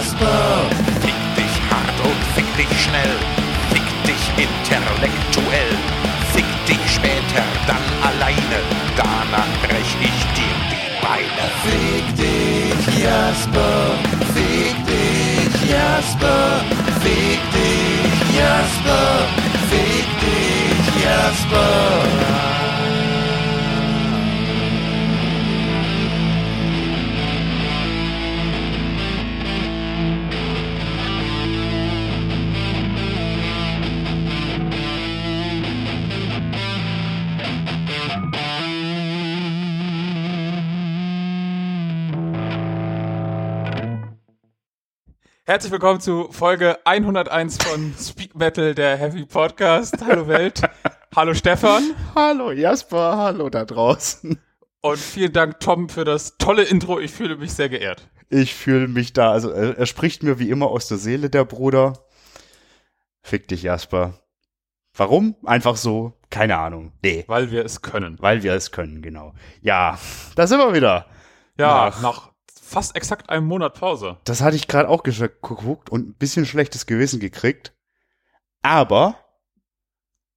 Jasper. Fick dich hart und fick dich schnell. Fick dich intellektuell. Fick dich später dann alleine. Danach brech ich dir die Beine. Fick dich, Jasper. Fick dich, Jasper. Fick dich, Jasper. Fick dich, Jasper. Herzlich willkommen zu Folge 101 von Speak Metal, der Heavy Podcast. Hallo Welt. Hallo Stefan. Hallo Jasper, hallo da draußen. Und vielen Dank Tom für das tolle Intro. Ich fühle mich sehr geehrt. Ich fühle mich da, also er, er spricht mir wie immer aus der Seele, der Bruder. Fick dich, Jasper. Warum? Einfach so? Keine Ahnung. Nee. Weil wir es können. Weil wir es können, genau. Ja, da sind wir wieder. Ja, Nach- nach fast exakt einem Monat Pause. Das hatte ich gerade auch geguckt und ein bisschen schlechtes Gewissen gekriegt. Aber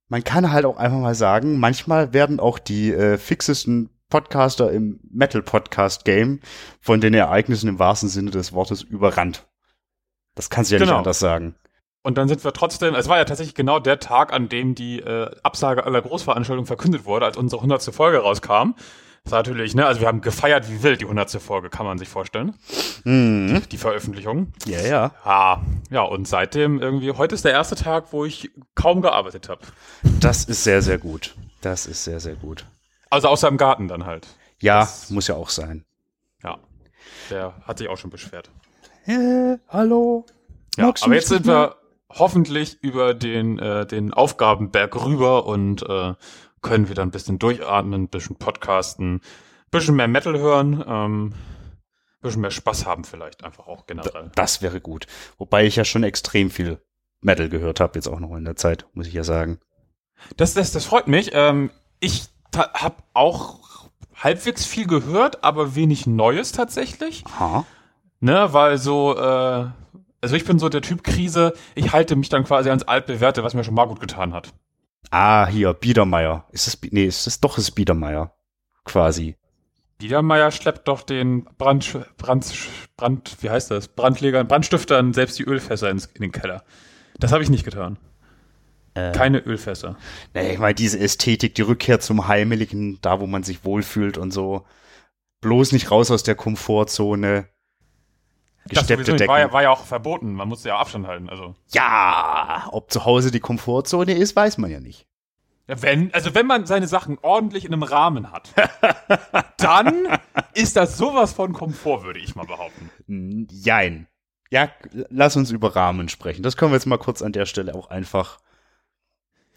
man kann halt auch einfach mal sagen, manchmal werden auch die äh, fixesten Podcaster im Metal-Podcast-Game von den Ereignissen im wahrsten Sinne des Wortes überrannt. Das kannst du ja nicht Genau. anders sagen. Und dann sind wir trotzdem, es war ja tatsächlich genau der Tag, an dem die äh, Absage aller Großveranstaltungen verkündet wurde, als unsere 100. Folge rauskam. Das war natürlich, ne, also wir haben gefeiert wie wild die 100. Folge, kann man sich vorstellen. Mhm. Die Veröffentlichung. Ja, ja. Ja, ja, und seitdem irgendwie, heute ist der erste Tag, wo ich kaum gearbeitet habe. Das ist sehr, sehr gut. Das ist sehr, sehr gut. Also außer im Garten dann halt. Ja, Das- muss ja auch sein. Ja. Der hat sich auch schon beschwert. Äh, hallo. Ja, Magst aber jetzt sind wir hoffentlich über den, äh, den Aufgabenberg rüber und äh, können wieder ein bisschen durchatmen, ein bisschen podcasten, ein bisschen mehr Metal hören, ähm, ein bisschen mehr Spaß haben vielleicht einfach auch generell. Das wäre gut. Wobei ich ja schon extrem viel Metal gehört habe, jetzt auch noch in der Zeit, muss ich ja sagen. Das, das, das freut mich. Ähm, ich habe auch halbwegs viel gehört, aber wenig Neues tatsächlich. Aha. Ne, weil so, äh, also ich bin so der Typ Krise, ich halte mich dann quasi ans Altbewährte, was mir schon mal gut getan hat. Ah, hier, Biedermeier. Ist das, nee, ist das doch das Biedermeier. Quasi. Biedermeier schleppt doch den Brand, Brand, Brand, wie heißt das? Brandlegern, Brandstiftern selbst die Ölfässer ins, in den Keller. Das habe ich nicht getan. Äh, Keine Ölfässer. nee, ich meine, diese Ästhetik, die Rückkehr zum Heimeligen, da wo man sich wohlfühlt und so. Bloß nicht raus aus der Komfortzone. Das Gesteppte. Decken. war, ja, war ja auch verboten. Man musste ja Abstand halten. Also ja, ob zu Hause die Komfortzone ist, weiß man ja nicht. Ja, wenn, also wenn man seine Sachen ordentlich in einem Rahmen hat, dann ist das sowas von Komfort, würde ich mal behaupten. Jein. Ja, lass uns über Rahmen sprechen. Das können wir jetzt mal kurz an der Stelle auch einfach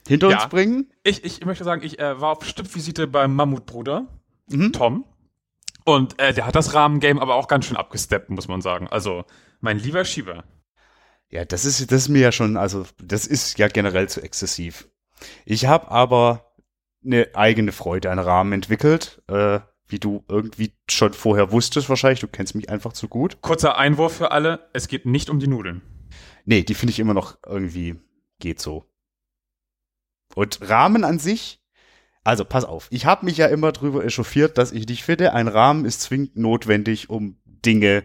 hinter Ja. uns bringen. Ich, ich möchte sagen, ich äh, war auf Stippvisite beim Mammutbruder, Mhm. Tom. Und äh, der hat das Rahmengame aber auch ganz schön abgesteppt, muss man sagen. Also, mein lieber Schieber. Ja, das ist, das ist mir ja schon, also das ist ja generell zu exzessiv. Ich habe aber eine eigene Freude an Rahmen entwickelt, äh, wie du irgendwie schon vorher wusstest wahrscheinlich. Du kennst mich einfach zu gut. Kurzer Einwurf für alle, es geht nicht um die Nudeln. Nee, die finde ich immer noch irgendwie geht so. Und Rahmen an sich, also pass auf, ich habe mich ja immer drüber echauffiert, dass ich nicht finde, ein Rahmen ist zwingend notwendig, um Dinge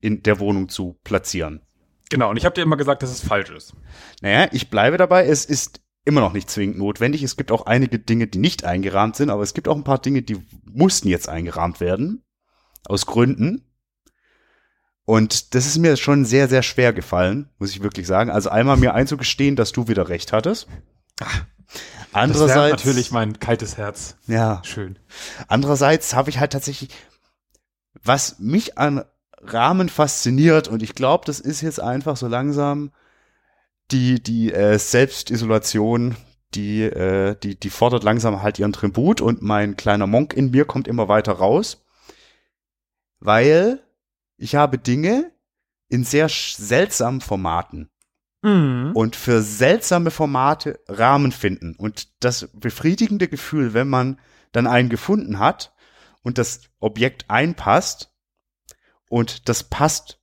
in der Wohnung zu platzieren. Genau, und ich habe dir immer gesagt, dass es falsch ist. Naja, ich bleibe dabei, es ist immer noch nicht zwingend notwendig. Es gibt auch einige Dinge, die nicht eingerahmt sind, aber es gibt auch ein paar Dinge, die mussten jetzt eingerahmt werden. Aus Gründen. Und das ist mir schon sehr, sehr schwer gefallen, muss ich wirklich sagen. Also einmal mir einzugestehen, dass du wieder recht hattest. Das Andererseits, natürlich mein kaltes Herz. ja, Schön. Andererseits habe ich halt tatsächlich, was mich an Rahmen fasziniert, und ich glaube, das ist jetzt einfach so langsam die, die äh, Selbstisolation, die, äh, die, die fordert langsam halt ihren Tribut und mein kleiner Monk in mir kommt immer weiter raus, weil ich habe Dinge in sehr seltsamen Formaten Mhm. und für seltsame Formate Rahmen finden. Und das befriedigende Gefühl, wenn man dann einen gefunden hat und das Objekt einpasst und das passt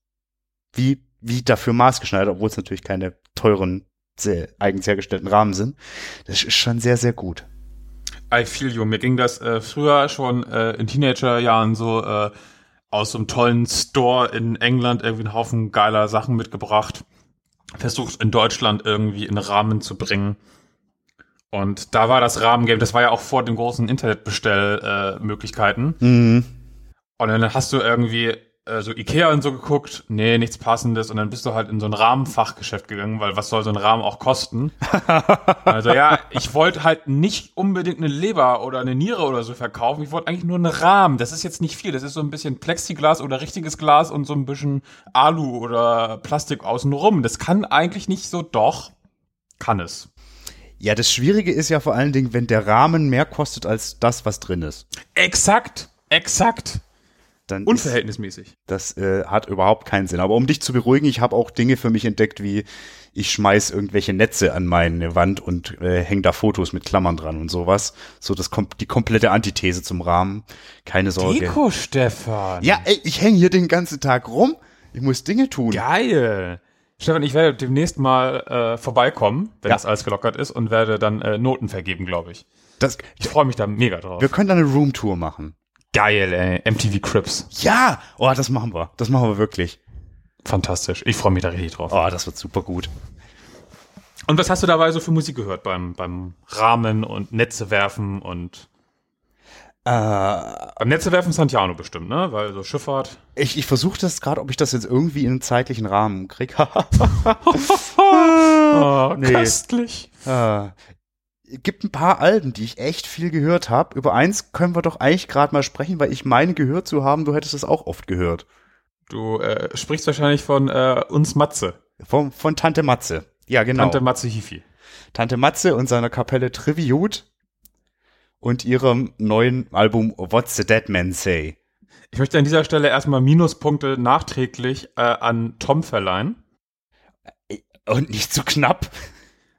wie, wie dafür maßgeschneidert, obwohl es natürlich keine teuren, sehr eigens hergestellten Rahmen sind. Das ist schon sehr, sehr gut. I feel you. Mir ging das äh, früher schon äh, in Teenagerjahren so äh, aus so einem tollen Store in England irgendwie einen Haufen geiler Sachen mitgebracht. Versucht in Deutschland irgendwie in Rahmen zu bringen. Und da war das Rahmengame, das war ja auch vor den großen Internetbestellmöglichkeiten. Äh. Mhm. Und dann hast du irgendwie äh, so Ikea und so geguckt, nee, nichts passendes. Und dann bist du halt in so ein Rahmenfachgeschäft gegangen, weil was soll so ein Rahmen auch kosten? also ja, ich wollte halt nicht unbedingt eine Leber oder eine Niere oder so verkaufen. Ich wollte eigentlich nur einen Rahmen. Das ist jetzt nicht viel. Das ist so ein bisschen Plexiglas oder richtiges Glas und so ein bisschen Alu oder Plastik außenrum. Das kann eigentlich nicht so, doch kann es. Ja, das Schwierige ist ja vor allen Dingen, wenn der Rahmen mehr kostet als das, was drin ist. Exakt, exakt. Dann ist, Unverhältnismäßig. das äh, hat überhaupt keinen Sinn. Aber um dich zu beruhigen, ich habe auch Dinge für mich entdeckt, wie ich schmeiß irgendwelche Netze an meine Wand und äh, hänge da Fotos mit Klammern dran und sowas. So das kommt die komplette Antithese zum Rahmen. Keine Sorge. Deko, Stefan. Ja, ey, ich hänge hier den ganzen Tag rum. Ich muss Dinge tun. Geil. Stefan, ich werde demnächst mal äh, vorbeikommen, wenn Ja. das alles gelockert ist und werde dann äh, Noten vergeben, glaube ich. Das, Ich freue mich da mega drauf. wir können da eine Roomtour machen. Geil, ey. MTV Crips. Ja, oh, das machen wir. Das machen wir wirklich. Fantastisch. Ich freue mich da richtig drauf. Oh, das wird super gut. Und was hast du dabei so für Musik gehört beim, beim Rahmen und Netze werfen und Äh, beim Netze werfen Santiano bestimmt, ne? Weil so Schifffahrt. ich ich versuche das gerade, ob ich das jetzt irgendwie in einen zeitlichen Rahmen kriege. Oh, nee. köstlich. Äh, gibt ein paar Alben, die ich echt viel gehört habe. Über eins können wir doch eigentlich gerade mal sprechen, weil ich meine gehört zu haben, du hättest es auch oft gehört. Du äh, sprichst wahrscheinlich von äh, uns Matze. Von, von Tante Matze. Ja, genau. Tante Matze Hifi. Tante Matze und seiner Kapelle Tribute und ihrem neuen Album What's the Dead Man Say. Ich möchte an dieser Stelle erstmal Minuspunkte nachträglich äh, an Tom verleihen, Und nicht zu knapp.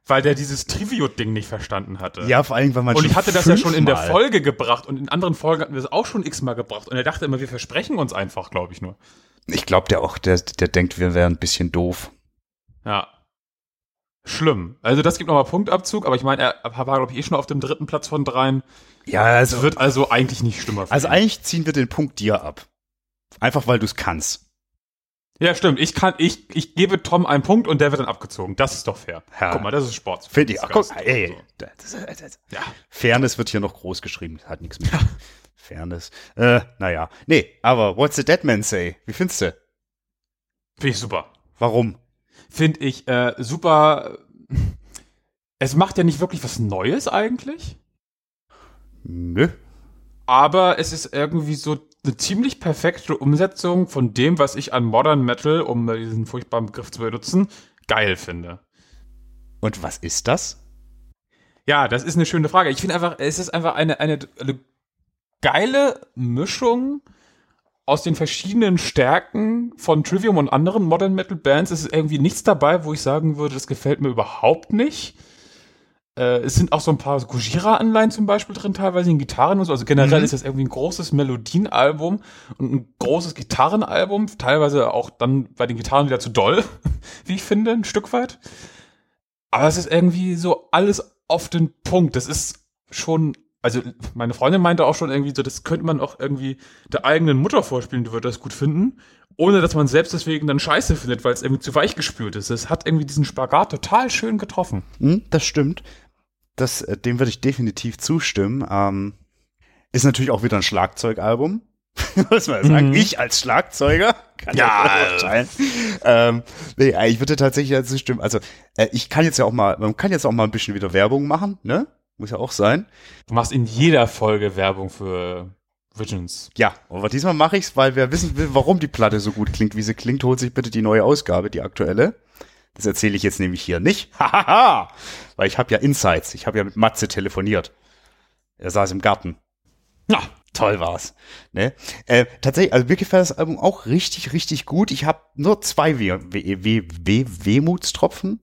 Weil der dieses Trivio-Ding nicht verstanden hatte. Ja, vor allem, weil man Und ich hatte das ja schon in der Folge gebracht und in anderen Folgen hatten wir es auch schon x-mal gebracht. Und er dachte immer, wir versprechen uns einfach, glaube ich nur. Ich glaube, der auch, der, der denkt, wir wären ein bisschen doof. Ja. Schlimm. Also das gibt nochmal Punktabzug, aber ich meine, er war, glaube ich, eh schon auf dem dritten Platz von dreien. Ja, also, Es wird also eigentlich nicht schlimmer. also ihn. eigentlich ziehen wir den Punkt dir ab. Einfach, weil du es kannst. Ja, stimmt. Ich kann, ich, ich gebe Tom einen Punkt und der wird dann abgezogen. Das ist doch fair. Ja. Guck mal, das ist Sport. Finde ich. Ach, guck, ey, das, das, das, Ja. Fairness wird hier noch groß geschrieben. Hat nichts mit Fairness. Äh, naja. Nee, aber What's the Dead Man Say? Wie findest du? Finde ich super. Warum? Finde ich äh, super. Es macht ja nicht wirklich was Neues eigentlich. Nö. aber es ist irgendwie so eine ziemlich perfekte Umsetzung von dem, was ich an Modern Metal, um diesen furchtbaren Begriff zu benutzen, geil finde. Und was ist das? Ja, das ist eine schöne Frage. Ich finde einfach, es ist einfach eine, eine, eine geile Mischung aus den verschiedenen Stärken von Trivium und anderen Modern Metal Bands. Es ist irgendwie nichts dabei, wo ich sagen würde, das gefällt mir überhaupt nicht. Äh, es sind auch so ein paar Gojira-Anleihen zum Beispiel drin, teilweise in Gitarren und so. Also generell Mhm. ist das irgendwie ein großes Melodienalbum und ein großes Gitarrenalbum. Teilweise auch dann bei den Gitarren wieder zu doll, wie ich finde, ein Stück weit. Aber es ist irgendwie so alles auf den Punkt. Das ist schon, also meine Freundin meinte auch schon irgendwie so, das könnte man auch irgendwie der eigenen Mutter vorspielen, die würde das gut finden, ohne dass man selbst deswegen dann scheiße findet, weil es irgendwie zu weich gespült ist. Es hat irgendwie diesen Spagat total schön getroffen. Hm, das stimmt. Das, äh, dem würde ich definitiv zustimmen. Ähm, ist natürlich auch wieder ein Schlagzeugalbum. Muss man sagen. Mhm. Ich als Schlagzeuger kann Ja, beurteilen. Ähm, nee, äh, ich würde tatsächlich dazu stimmen. Also, äh, ich kann jetzt ja auch mal, man kann jetzt auch mal ein bisschen wieder Werbung machen, ne? Muss ja auch sein. Du machst in jeder Folge Werbung für Visions. Ja, aber diesmal mache ich's, weil wer wissen will, warum die Platte so gut klingt, wie sie klingt, holt sich bitte die neue Ausgabe, die aktuelle. Das erzähle ich jetzt nämlich hier nicht. Hahaha! weil ich habe ja Insights. Ich habe ja mit Matze telefoniert. Er saß im Garten. Ja, Toll war's. Ne? Äh, tatsächlich, also mir gefällt das Album auch richtig, richtig gut. Ich habe nur zwei We We We We Wehmutstropfen.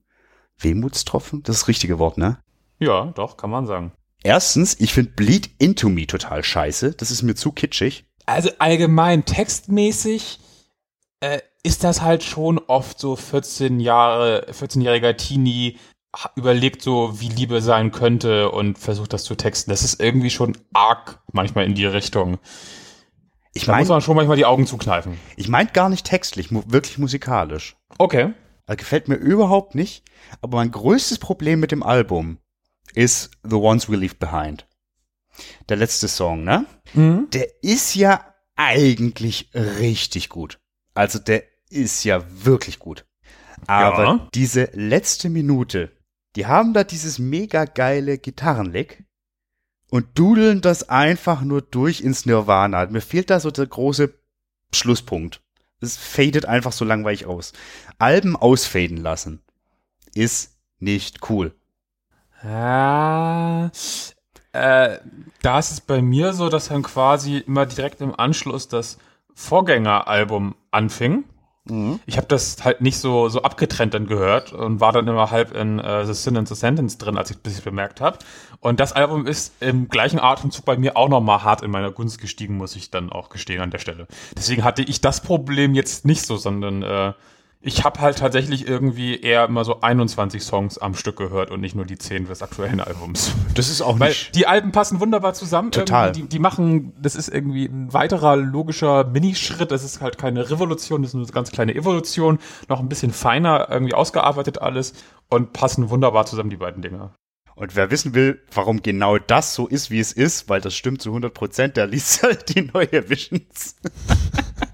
Wehmutstropfen? Das ist das richtige Wort, ne? ja, doch, kann man sagen. Erstens, ich finde Bleed Into Me total scheiße. Das ist mir zu kitschig. Also allgemein textmäßig äh, ist das halt schon oft so 14 Jahre, 14-jähriger Teenie überlegt so, wie Liebe sein könnte und versucht das zu texten. Das ist irgendwie schon arg manchmal in die Richtung. Ich Da muss man schon manchmal die Augen zukneifen. ich mein gar nicht textlich, mu wirklich musikalisch. Okay. Also gefällt mir überhaupt nicht. Aber mein größtes Problem mit dem Album ist The Ones We Leave Behind. Der letzte Song, ne? Mhm. Der ist ja eigentlich richtig gut. Also der ist ja wirklich gut. Aber Ja. diese letzte Minute, die haben da dieses mega geile Gitarrenlick und dudeln das einfach nur durch ins Nirvana. Mir fehlt da so der große Schlusspunkt. Es fadet einfach so langweilig aus. Alben ausfaden lassen ist nicht cool. Ja, äh, da ist es bei mir so, dass dann quasi immer direkt im Anschluss das Vorgängeralbum anfing. Ich habe das halt nicht so so abgetrennt dann gehört und war dann immer halb in äh, The Sin and the Sentence drin, als ich ich bemerkt habe. Und das Album ist im gleichen Atemzug bei mir auch noch mal hart in meiner Gunst gestiegen, muss ich dann auch gestehen an der Stelle. Deswegen hatte ich das Problem jetzt nicht so, sondern äh, ich habe halt tatsächlich irgendwie eher immer so 21 Songs am Stück gehört und nicht nur die 10 des aktuellen Albums. Das ist auch Weil nicht. die Alben passen wunderbar zusammen. Total. Die, die machen, das ist irgendwie ein weiterer logischer Minischritt. Das ist halt keine Revolution, das ist eine ganz kleine Evolution. Noch ein bisschen feiner irgendwie ausgearbeitet alles und passen wunderbar zusammen, die beiden Dinger. Und wer wissen will, warum genau das so ist, wie es ist, weil das stimmt zu 100 Prozent, der liest halt die neue Visions.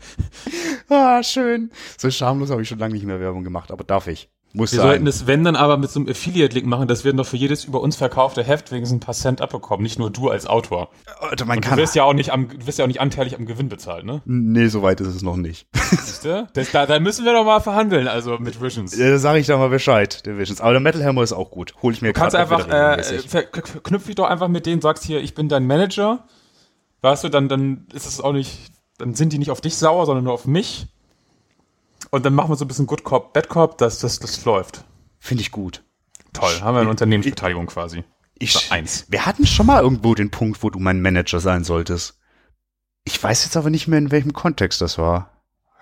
ah, schön. So schamlos habe ich schon lange nicht mehr Werbung gemacht, aber darf ich. Muss Wir sein. sollten es, wenn dann aber mit so einem Affiliate-Link machen, dass wir noch für jedes über uns verkaufte Heft wenigstens ein paar Cent abbekommen, nicht nur du als Autor. Alter, man Und du kann. wirst ja auch nicht am, du wirst ja auch nicht anteilig am Gewinn bezahlt, ne? Nee, so weit ist es noch nicht. Siehst du? Das, da, da müssen wir doch mal verhandeln, also mit Visions. Da sage ich da mal Bescheid, der Visions. Aber der Metal Hammer ist auch gut. Hol ich mir Du kannst einfach, äh, verknüpf dich doch einfach mit denen, sagst hier, ich bin dein Manager. Weißt du, dann, dann ist es auch nicht, dann sind die nicht auf dich sauer, sondern nur auf mich. Und dann machen wir so ein bisschen Good Cop, Bad Cop, das, das, das läuft. Finde ich gut. Toll, haben wir eine Unternehmensbeteiligung quasi. Ich, So, eins. Wir hatten schon mal irgendwo den Punkt, wo du mein Manager sein solltest. Ich weiß jetzt aber nicht mehr, in welchem Kontext das war.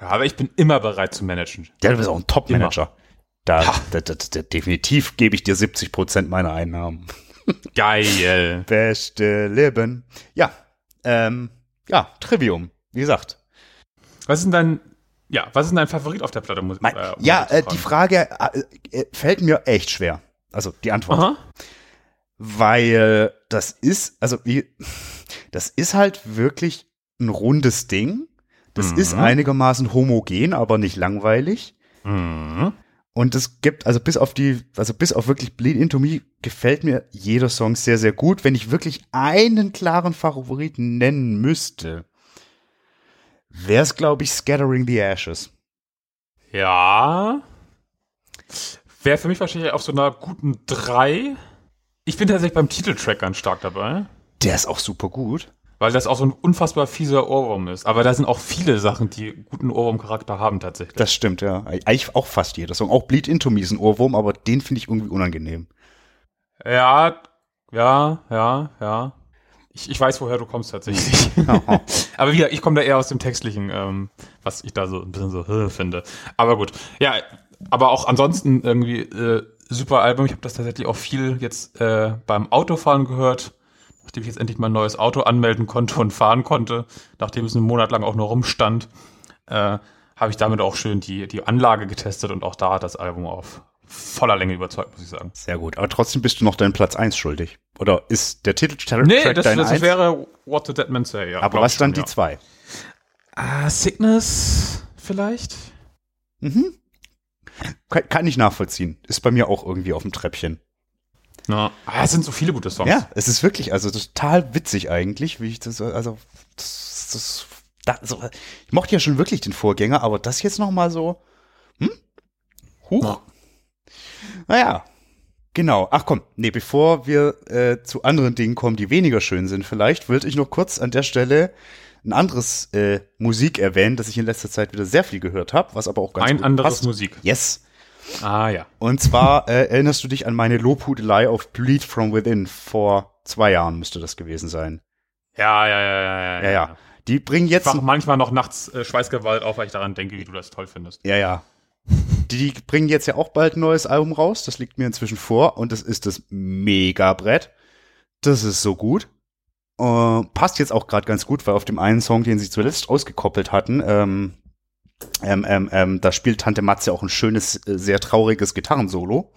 Ja, aber ich bin immer bereit zu managen. Ja, du bist auch ein Top-Manager. Da, da, da, da, definitiv gebe ich dir 70 Prozent meiner Einnahmen. Geil. Beste Leben. Ja, ähm, ja, Trivium. Wie gesagt. Was ist denn dein, ja, was ist denn dein Favorit auf der Platte? Muss, Mein, äh, um ja, äh, die Frage äh, äh, fällt mir echt schwer. Also die Antwort. Aha. Weil das ist, also wie, das ist halt wirklich ein rundes Ding. Das Mhm. ist einigermaßen homogen, aber nicht langweilig. Mhm. Und es gibt, also bis auf die, also bis auf wirklich Bleed Into Me gefällt mir jeder Song sehr, sehr gut. Wenn ich wirklich einen klaren Favoriten nennen müsste, wäre es, glaube ich, Scattering the Ashes. Ja. Wäre für mich wahrscheinlich auf so einer guten 3. Ich bin tatsächlich beim Titeltrack ganz stark dabei. Der ist auch super gut. Weil das auch so ein unfassbar fieser Ohrwurm ist. Aber da sind auch viele Sachen, die guten Ohrwurm-Charakter haben tatsächlich. Das stimmt, ja. Eigentlich auch fast jeder Song. Auch Bleed Into Me ist ein Ohrwurm, aber den finde ich irgendwie unangenehm. Ja, ja, ja, ja. Ich, ich weiß, woher du kommst tatsächlich. Aber wieder, ich komme da eher aus dem Textlichen, ähm, was ich da so ein bisschen so äh, finde. Aber gut. Ja, aber auch ansonsten irgendwie äh, super Album. Ich habe das tatsächlich auch viel jetzt äh, beim Autofahren gehört, nachdem ich jetzt endlich mein neues Auto anmelden konnte und fahren konnte, nachdem es einen Monat lang auch nur rumstand, äh, habe ich damit auch schön die, die Anlage getestet und auch da hat das Album auf voller Länge überzeugt, muss ich sagen. Sehr gut. Aber trotzdem bist du noch deinen Platz 1 schuldig. Oder ist der Titeltrack Nee, das, dein das Eins? wäre What the Dead Man Say, ja. Aber was ich dann schon, die zwei? Ah, Sickness vielleicht? Mhm. Kann, kann ich nachvollziehen. Ist bei mir auch irgendwie auf dem Treppchen. Ja. Ah, es sind so viele gute Songs. Ja, es ist wirklich, also total witzig eigentlich, wie ich das, also, das, das, da, so, ich mochte ja schon wirklich den Vorgänger, aber das jetzt noch mal so, hm? Huch. Ja. Naja, genau. Ach komm, nee, bevor wir äh, zu anderen Dingen kommen, die weniger schön sind vielleicht, würde ich noch kurz an der Stelle ein anderes äh, Musik erwähnen, das ich in letzter Zeit wieder sehr viel gehört habe, was aber auch ganz Ein gut anderes passt. Musik. Yes. Ah, ja. Und zwar äh, erinnerst du dich an meine Lobhudelei auf Bleed from Within vor zwei Jahren müsste das gewesen sein. Ja, ja, ja, ja, Ja, ja. Die bringen Ich jetzt. wach manchmal noch nachts äh, Schweißgewalt auf, weil ich daran denke, wie du das toll findest. Ja, ja. Die, bringen jetzt ja auch bald ein neues Album raus. Das liegt mir inzwischen vor. Und das ist das Mega-Brett. Das ist so gut. Äh, passt jetzt auch gerade ganz gut, weil auf dem einen Song, den sie zuletzt ausgekoppelt hatten, ähm, ähm, ähm, ähm, da spielt Tante Matze auch ein schönes, äh, sehr trauriges Gitarrensolo.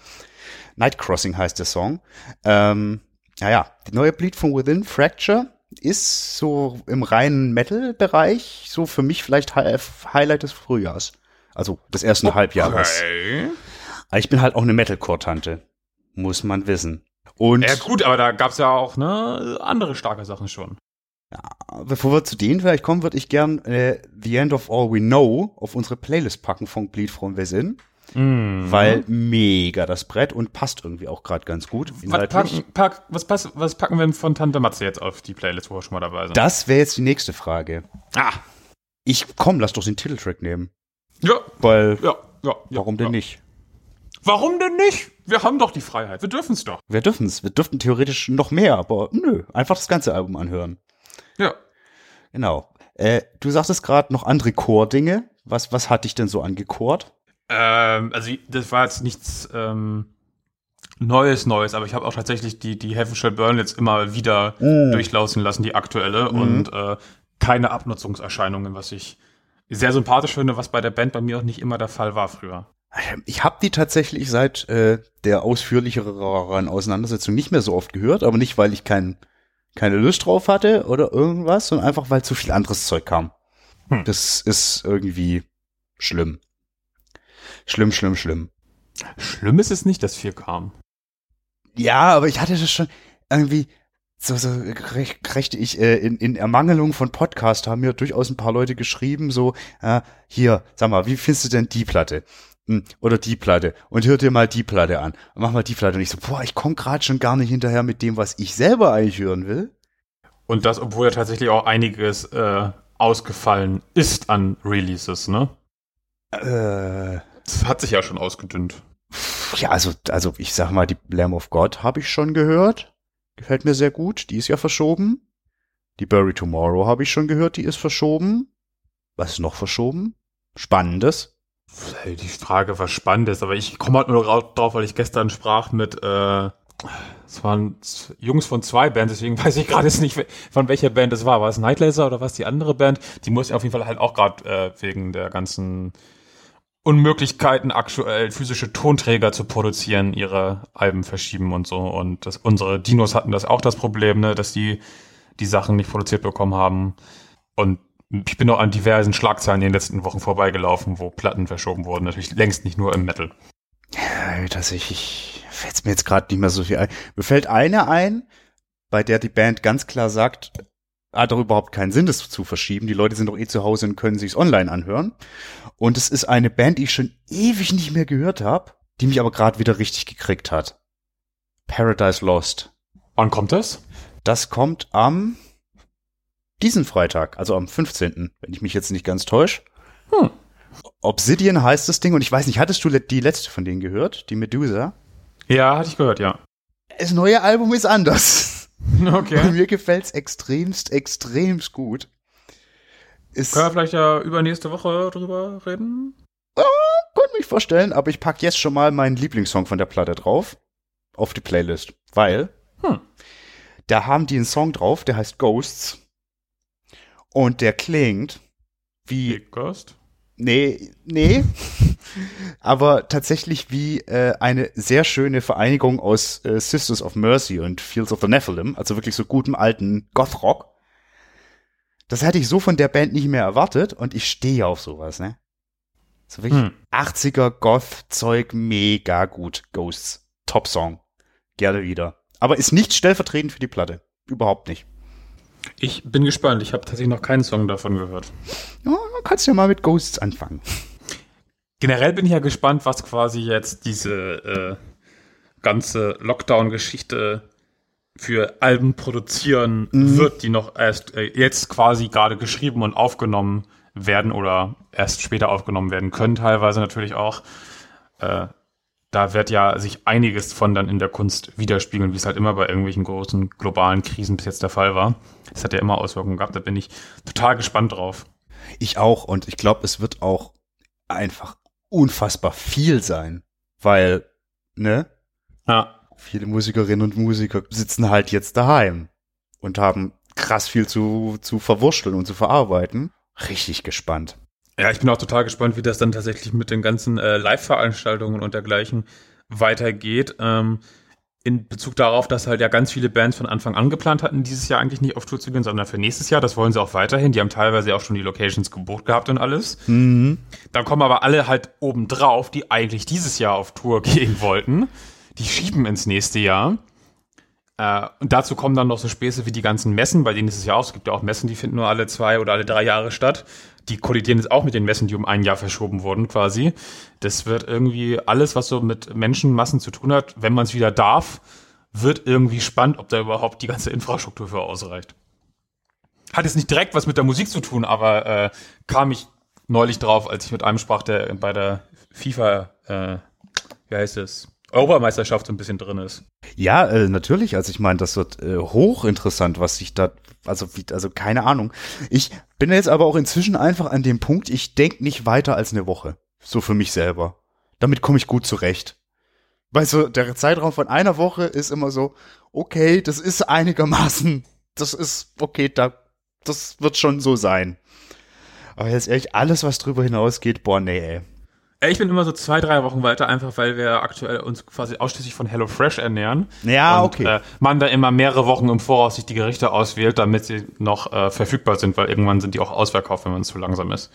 Night Crossing heißt der Song. Ähm, naja, die neue Bleed from Within, Fracture, ist so im reinen Metal-Bereich so für mich vielleicht Hi Highlight des Frühjahrs. Also des ersten Halbjahres. Okay. Aber ich bin halt auch eine Metalcore-Tante. Muss man wissen. Und Ja gut, aber da gab's ja auch ne, andere starke Sachen schon. bevor wir zu denen vielleicht kommen, würde ich gern äh, The End of All We Know auf unsere Playlist packen von Bleed from Within. Mhm. Weil mega das Brett und passt irgendwie auch gerade ganz gut. was, packen, pack, was, pass, was packen wir von Tante Matze jetzt auf die Playlist, wo wir schon mal dabei sind? Das wäre jetzt die nächste Frage. ah, Ich komm, lass doch den Titeltrack nehmen. Ja, Weil, ja, ja. ja warum denn nicht? Warum denn nicht? Wir haben doch die Freiheit. Wir dürfen's doch. Wir dürfen's. Wir dürften theoretisch noch mehr, aber nö, einfach das ganze Album anhören. Ja. Genau. Äh, du sagtest gerade noch andere Chor-Dinge. Was, was hat dich denn so angechort? Ähm, also das war jetzt nichts ähm, Neues, Neues, aber ich habe auch tatsächlich die, die Heaven Shall Burn jetzt immer wieder Mm. durchlaufen lassen, die aktuelle, und äh, keine Abnutzungserscheinungen, was ich sehr sympathisch finde, was bei der Band bei mir auch nicht immer der Fall war früher. Ich habe die tatsächlich seit äh, der ausführlicheren Auseinandersetzung nicht mehr so oft gehört, aber nicht, weil ich kein, keine Lust drauf hatte oder irgendwas, sondern einfach, weil zu viel anderes Zeug kam. Hm. Das ist irgendwie schlimm. Schlimm, schlimm, schlimm. Schlimm ist es nicht, dass viel kam. Ja, aber ich hatte das schon irgendwie so, so recht, recht ich äh, in, in Ermangelung von Podcast haben mir durchaus ein paar Leute geschrieben, so, äh, hier, sag mal, wie findest du denn die Platte? Hm, Oder die Platte. Und hör dir mal die Platte an. Und mach mal die Platte. Und ich so, boah, ich komme gerade schon gar nicht hinterher mit dem, was ich selber eigentlich hören will. Und das, obwohl ja tatsächlich auch einiges äh, ausgefallen ist an Releases, ne? Äh, Das hat sich ja schon ausgedünnt. ja, also, also ich sag mal, die Lamb of God habe ich schon gehört. Gefällt mir sehr gut. Die ist ja verschoben. Die Bury Tomorrow habe ich schon gehört, die ist verschoben. Was ist noch verschoben? Spannendes. Die Frage, was spannend ist, aber ich komme halt nur rau- drauf, weil ich gestern sprach mit, äh, es waren Jungs von zwei Bands, deswegen weiß ich gerade jetzt nicht, von welcher Band es war. War es Nightlaser oder was die andere Band? Die muss auf jeden Fall halt auch gerade äh, wegen der ganzen Unmöglichkeiten, aktuell physische Tonträger zu produzieren, ihre Alben verschieben und so. Und das, unsere Dinos hatten das auch das Problem, ne, dass die die Sachen nicht produziert bekommen haben. Und ich bin noch an diversen Schlagzeilen in den letzten Wochen vorbeigelaufen, wo Platten verschoben wurden. Natürlich längst nicht nur im Metal. Ja, tatsächlich fällt mir jetzt gerade nicht mehr so viel ein. Mir fällt eine ein, bei der die Band ganz klar sagt, hat doch überhaupt keinen Sinn, das zu verschieben. Die Leute sind doch eh zu Hause und können sich's online anhören. Und es ist eine Band, die ich schon ewig nicht mehr gehört habe, die mich aber gerade wieder richtig gekriegt hat. Paradise Lost. Wann kommt das? Das kommt am diesen Freitag, also am 15., wenn ich mich jetzt nicht ganz täusche. Hm. Obsidian heißt das Ding und ich weiß nicht, hattest du die letzte von denen gehört? Die Medusa? Ja, hatte ich gehört, ja. Das neue Album ist anders. Und Okay. mir gefällt's extremst, extremst gut. Ist, Können wir vielleicht ja übernächste Woche drüber reden? könnte mich vorstellen, aber ich pack jetzt schon mal meinen Lieblingssong von der Platte drauf. Auf die Playlist. Weil, Hm. da haben die einen Song drauf, der heißt Ghosts. Und der klingt wie Big Ghost? Nee, nee. Aber tatsächlich wie äh, eine sehr schöne Vereinigung aus äh, Sisters of Mercy und Fields of the Nephilim, also wirklich so gutem alten Goth-Rock. Das hätte ich so von der Band nicht mehr erwartet und ich stehe auf sowas, ne? So wirklich Hm. 80er Goth-Zeug, mega gut. Ghosts, Top-Song. Gerne wieder. Aber ist nicht stellvertretend für die Platte. Überhaupt nicht. Ich bin gespannt. Ich habe tatsächlich noch keinen Song davon gehört. Ja, kannst ja mal mit Ghosts anfangen. Generell bin ich ja gespannt, was quasi jetzt diese äh, ganze Lockdown-Geschichte für Alben produzieren wird, die noch erst äh, jetzt quasi gerade geschrieben und aufgenommen werden oder erst später aufgenommen werden können, teilweise natürlich auch. Äh, da wird ja sich einiges von dann in der Kunst widerspiegeln, wie es halt immer bei irgendwelchen großen globalen Krisen bis jetzt der Fall war. Das hat ja immer Auswirkungen gehabt, da bin ich total gespannt drauf. Ich auch und ich glaube, es wird auch einfach unfassbar viel sein, weil, ne? Ja. Viele Musikerinnen und Musiker sitzen halt jetzt daheim und haben krass viel zu, zu verwurschteln und zu verarbeiten. Richtig gespannt. Ja, ich bin auch total gespannt, wie das dann tatsächlich mit den ganzen äh, Live-Veranstaltungen und dergleichen weitergeht. Ähm, in Bezug darauf, dass halt ja ganz viele Bands von Anfang an geplant hatten, dieses Jahr eigentlich nicht auf Tour zu gehen, sondern für nächstes Jahr. Das wollen sie auch weiterhin. Die haben teilweise auch schon die Locations gebucht gehabt und alles. Mhm. Dann kommen aber alle halt obendrauf, die eigentlich dieses Jahr auf Tour gehen wollten. Die schieben ins nächste Jahr. Äh, und dazu kommen dann noch so Späße wie die ganzen Messen, bei denen ist es ja auch, es gibt ja auch Messen, die finden nur alle zwei oder alle drei Jahre statt. Die kollidieren jetzt auch mit den Messen, die um ein Jahr verschoben wurden quasi. Das wird irgendwie alles, was so mit Menschenmassen zu tun hat, wenn man es wieder darf, wird irgendwie spannend, ob da überhaupt die ganze Infrastruktur für ausreicht. Hat jetzt nicht direkt was mit der Musik zu tun, aber äh, kam ich neulich drauf, als ich mit einem sprach, der bei der FIFA, äh, wie heißt es, Europameisterschaft so ein bisschen drin ist. Ja, äh, natürlich. Also ich meine, das wird äh, hochinteressant, was sich da, also wie, also keine Ahnung. Ich bin jetzt aber auch inzwischen einfach an dem Punkt, ich denk nicht weiter als eine Woche. So für mich selber. Damit komme ich gut zurecht. Weil so der Zeitraum von einer Woche ist immer so, okay, das ist einigermaßen, das ist, okay, da, das wird schon so sein. Aber jetzt ehrlich, alles, was drüber hinausgeht, boah, nee, ey. Äh, Ich bin immer so zwei, drei Wochen weiter, einfach weil wir aktuell uns quasi ausschließlich von HelloFresh ernähren. Ja, und, okay. Äh, man da immer mehrere Wochen im Voraus sich die Gerichte auswählt, damit sie noch äh, verfügbar sind, weil irgendwann sind die auch ausverkauft, wenn man zu langsam ist.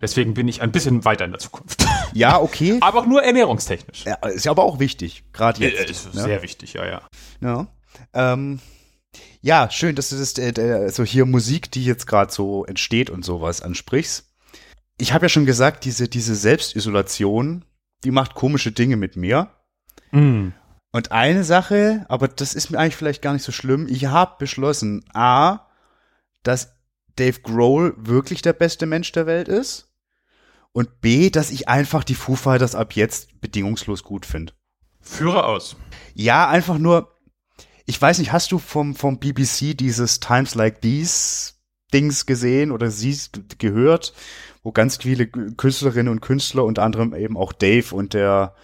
Deswegen bin ich ein bisschen weiter in der Zukunft. Ja, okay. aber auch nur ernährungstechnisch. Ja, ist ja aber auch wichtig, gerade jetzt. Äh, ist ne? sehr wichtig, ja, ja. Ja. Ähm, ja, schön, dass du das, äh, äh, so hier Musik, die jetzt gerade so entsteht und sowas ansprichst. Ich habe ja schon gesagt, diese, diese Selbstisolation, die macht komische Dinge mit mir. Mm. Und eine Sache, aber das ist mir eigentlich vielleicht gar nicht so schlimm, ich habe beschlossen, a, dass Dave Grohl wirklich der beste Mensch der Welt ist und b, dass ich einfach die Foo Fighters ab jetzt bedingungslos gut finde. Führe aus. Ja, einfach nur, ich weiß nicht, hast du vom, vom BBC dieses Times Like These Dings gesehen oder siehst, gehört, wo ganz viele Künstlerinnen und Künstler, unter anderem eben auch Dave und der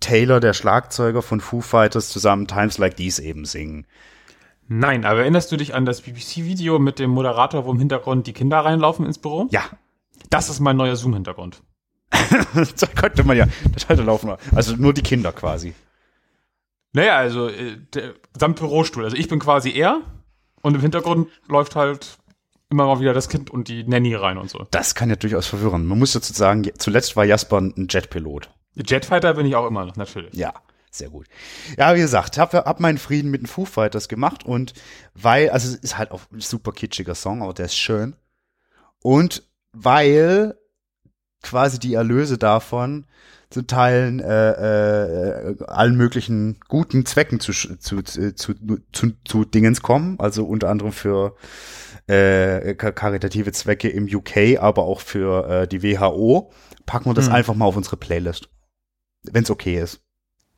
Taylor, der Schlagzeuger von Foo Fighters, zusammen Times Like These eben singen. Nein, aber erinnerst du dich an das BBC-Video mit dem Moderator, wo im Hintergrund die Kinder reinlaufen ins Büro? Ja, Das ist mein neuer Zoom-Hintergrund. da könnte man ja, das hätte laufen. Also nur die Kinder quasi. Naja, also äh, der samt Bürostuhl. Also ich bin quasi er und im Hintergrund läuft halt immer mal wieder das Kind und die Nanny rein und so. Das kann ja durchaus verwirren. Man muss dazu sagen, zuletzt war Jasper ein Jetpilot. Jetfighter bin ich auch immer noch, natürlich. Ja, sehr gut. Ja, wie gesagt, hab, hab meinen Frieden mit den Foo Fighters gemacht und weil, also es ist halt auch ein super kitschiger Song, aber der ist schön. Und weil quasi die Erlöse davon zu Teilen äh, äh, allen möglichen guten Zwecken zu, zu, zu, zu, zu, zu Dingens kommen, also unter anderem für äh, ka- karitative Zwecke im UK, aber auch für äh, die WHO, packen wir das Hm. einfach mal auf unsere Playlist. Wenn es okay ist.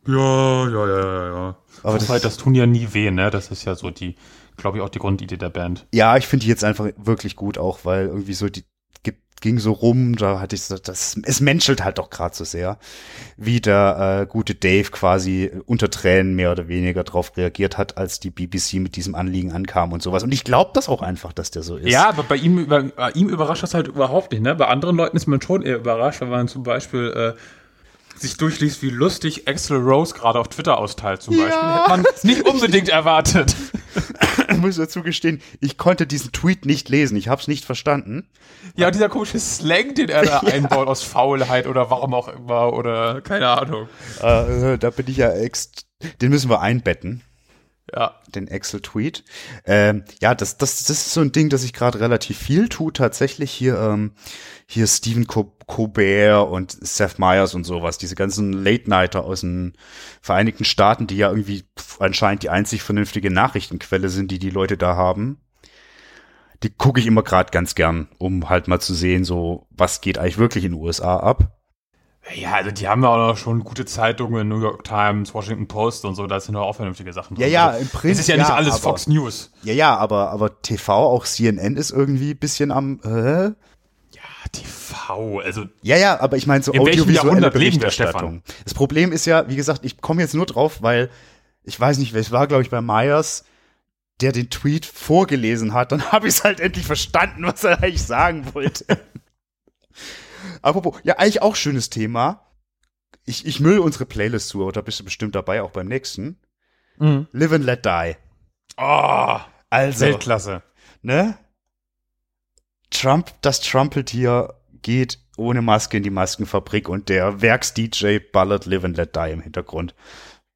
Ja, ja, ja, ja, ja. Aber das- das, das tun ja nie weh, ne? Das ist ja so die, glaube ich, auch die Grundidee der Band. Ja, ich finde die jetzt einfach wirklich gut auch, weil irgendwie so die ging so rum, da hatte ich so, das, es menschelt halt doch gerade so sehr, wie der äh, gute Dave quasi unter Tränen mehr oder weniger drauf reagiert hat, als die BBC mit diesem Anliegen ankam und sowas. Und ich glaube das auch einfach, dass der so ist. Ja, aber bei ihm, über, bei ihm überrascht das halt überhaupt nicht, ne? Bei anderen Leuten ist man schon eher überrascht, wenn man zum Beispiel äh, sich durchliest, wie lustig Axel Rose gerade auf Twitter austeilt, zum Ja. Beispiel. Hätte man nicht unbedingt erwartet. ich muss dazu gestehen, ich konnte diesen Tweet nicht lesen, ich habe es nicht verstanden. Ja, dieser komische Slang, den er da einbaut aus Faulheit oder warum auch immer oder keine Ahnung. Äh, da bin ich ja ex, den müssen wir einbetten. Ja. den Excel-Tweet. Ähm, ja, das, das, das ist so ein Ding, das ich gerade relativ viel tue. Tatsächlich hier, ähm, hier Stephen Co Colbert und Seth Meyers und sowas. Diese ganzen Late-Nighter aus den Vereinigten Staaten, die ja irgendwie anscheinend die einzig vernünftige Nachrichtenquelle sind, die die Leute da haben. Die gucke ich immer gerade ganz gern, um halt mal zu sehen, so was geht eigentlich wirklich in den USA ab. Ja, also die haben ja auch noch schon gute Zeitungen, New York Times, Washington Post und so, da sind doch auch vernünftige Sachen Ja, drin. ja, Also, im Print, Es ist ja, ja, nicht alles aber- Fox News. Ja, ja, aber, aber TV, auch CNN ist irgendwie ein bisschen am, äh? Ja, TV, also Ja, ja, aber ich meine so audiovisuelle leben wir, Berichterstattung. Das Problem ist ja, wie gesagt, ich komme jetzt nur drauf, weil ich weiß nicht, es war, glaube ich, bei Myers, der den Tweet vorgelesen hat. Dann habe ich es halt endlich verstanden, was er eigentlich sagen wollte. Apropos, ja, eigentlich auch schönes Thema. Ich, ich müll unsere Playlist zu, aber da bist du bestimmt dabei, auch beim nächsten. Mhm. Live and Let Die. oh, Also, Weltklasse. ne? Trump, das Trumpeltier geht ohne Maske in die Maskenfabrik und der Werks-DJ ballert Live and Let Die im Hintergrund.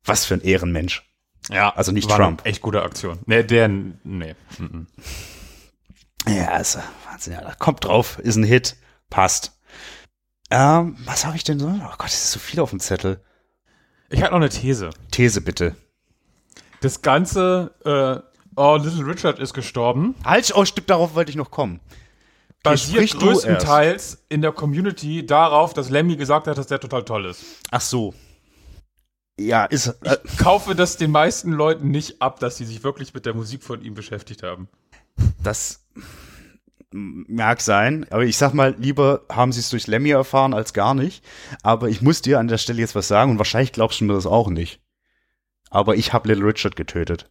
Was für ein Ehrenmensch. Ja, Also nicht Trump. Eine echt gute Aktion. Nee, der, nee. Mhm. Ja, also, Wahnsinn, ja, kommt drauf, ist ein Hit, passt. Ähm, was habe ich denn so? Oh Gott, es ist so viel auf dem Zettel. Ich hatte noch eine These. These bitte. Das Ganze, äh, oh, Little Richard ist gestorben, Halt, oh, stimmt, darauf wollte ich noch kommen. basiert größtenteils in der Community darauf, dass Lemmy gesagt hat, dass der total toll ist. Ach so. Ja, ist, äh, Ich kaufe das den meisten Leuten nicht ab, dass sie sich wirklich mit der Musik von ihm beschäftigt haben. Das mag sein, aber ich sag mal, lieber haben sie es durch Lemmy erfahren als gar nicht. Aber ich muss dir an der Stelle jetzt was sagen und wahrscheinlich glaubst du mir das auch nicht. Aber ich habe Little Richard getötet.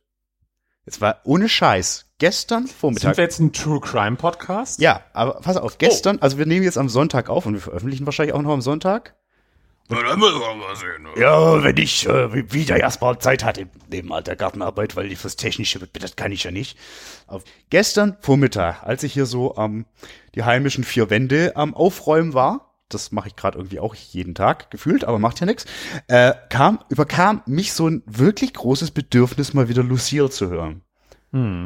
Es war ohne Scheiß. Gestern Sind Vormittag. wir jetzt ein True Crime Podcast? Ja, aber pass auf, gestern, also wir nehmen jetzt am Sonntag auf und wir veröffentlichen wahrscheinlich auch noch am Sonntag. Ja, wenn ich äh, wie- wieder erstmal Zeit hatte neben all der Gartenarbeit, weil die fürs Technische, das kann ich ja nicht. Auf gestern Vormittag, als ich hier so am die heimischen vier Wände am Aufräumen war, das mache ich gerade irgendwie auch jeden Tag gefühlt, aber macht ja nichts, äh, kam überkam mich so ein wirklich großes Bedürfnis, mal wieder Lucille zu hören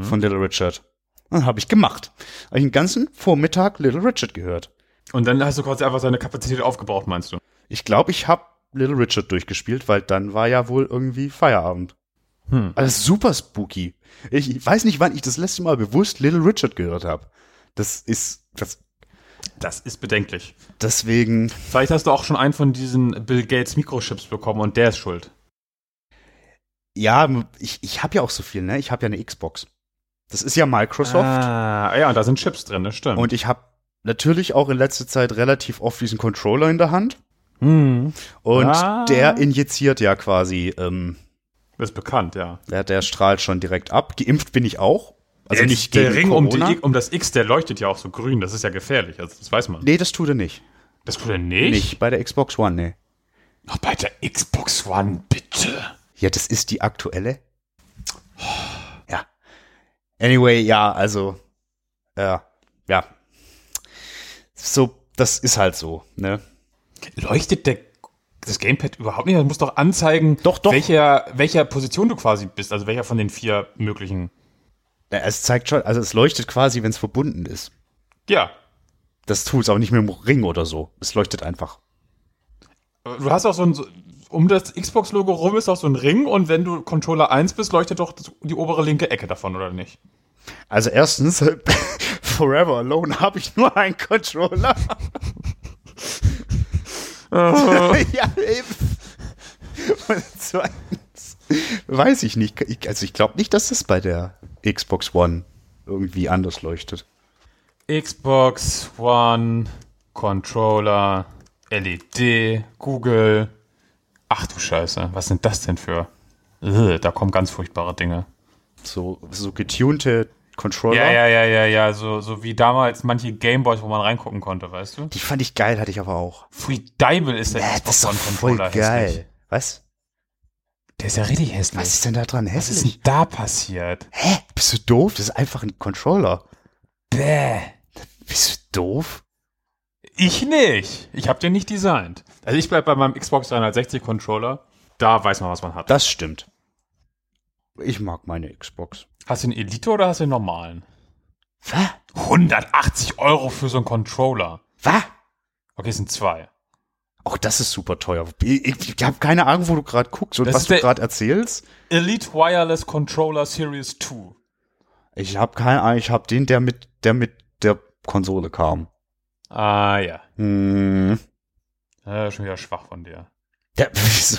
von Little Richard. Dann habe ich gemacht. Habe ich den ganzen Vormittag Little Richard gehört. Und dann hast du quasi einfach seine Kapazität aufgebraucht, meinst du? Ich glaube, ich habe Little Richard durchgespielt, weil dann war ja wohl irgendwie Feierabend. Hm. Also super spooky. Ich, weiß nicht, wann ich das letzte Mal bewusst Little Richard gehört habe. Das ist das Das ist bedenklich. deswegen. Vielleicht hast du auch schon einen von diesen Bill Gates Mikrochips bekommen und der ist schuld. Ja, ich, ich habe ja auch so viel, ne? Ich habe ja eine Xbox. Das ist ja Microsoft. Ah, ja, und da sind Chips drin, das stimmt. Und ich habe natürlich auch in letzter Zeit relativ oft diesen Controller in der Hand. Hm, Und Ah. der injiziert ja quasi, ähm, das ist bekannt, ja. der, der strahlt schon direkt ab. Geimpft bin ich auch. Also Der- nicht der gegen Ring um, die, um das X, der leuchtet ja auch so grün. Das ist ja gefährlich, also das weiß man. Nee, das tut er nicht. Das tut er nicht? Nicht bei der Xbox One, nee. Ach, bei der Xbox One, bitte. Ja, das ist die aktuelle. Ja. Anyway, ja, also, äh, ja. So, das ist halt so, ne? Leuchtet der, das Gamepad überhaupt nicht? Das muss doch anzeigen, Doch, doch. Welcher, welcher Position du quasi bist, also welcher von den vier möglichen. Ja, Es zeigt schon, also es leuchtet quasi, wenn es verbunden ist. Ja. Das tut es aber nicht mit dem Ring oder so. Es leuchtet einfach. Du hast auch so ein, um das Xbox-Logo rum ist auch so ein Ring und wenn du Controller 1 bist, leuchtet doch die obere linke Ecke davon, oder nicht? Also erstens, Forever Alone habe ich nur einen Controller. ja, eben. Und zweitens, weiß ich nicht. Ich, also ich glaube nicht, dass das bei der Xbox One irgendwie anders leuchtet. Xbox One, Controller, LED, Google. Ach du Scheiße, was sind das denn für? Da kommen ganz furchtbare Dinge. So, so getunte Controller. Ja, ja, ja, ja, ja, so, so wie damals manche Gameboys, wo man reingucken konnte, weißt du? Die fand ich geil, hatte ich aber auch. Free Dival ist der Äh, das ist doch voll Controller geil. hässlich. Was? Der ist ja richtig hässlich. Was ist denn da dran Was ist hässlich? denn da passiert? Hä? Bist du doof? Das ist einfach ein Controller. Bäh. Bist du doof? Ich nicht. Ich habe den nicht designt. Also ich bleib bei meinem Xbox 360 Controller. Da weiß man, was man hat. Das stimmt. Ich mag meine Xbox. Hast du den Elite oder hast du den normalen? Was? 180 Euro für so einen Controller. Was? Okay, es sind zwei. Auch das ist super teuer. Ich, ich, ich habe keine Ahnung, wo du gerade guckst und Das was du gerade erzählst. Elite Wireless Controller Series 2. Ich habe keine Ahnung. Ich habe den, der mit, der mit der Konsole kam. Ah ja. Hm. Ja, schon wieder schwach von dir. Ja, wieso?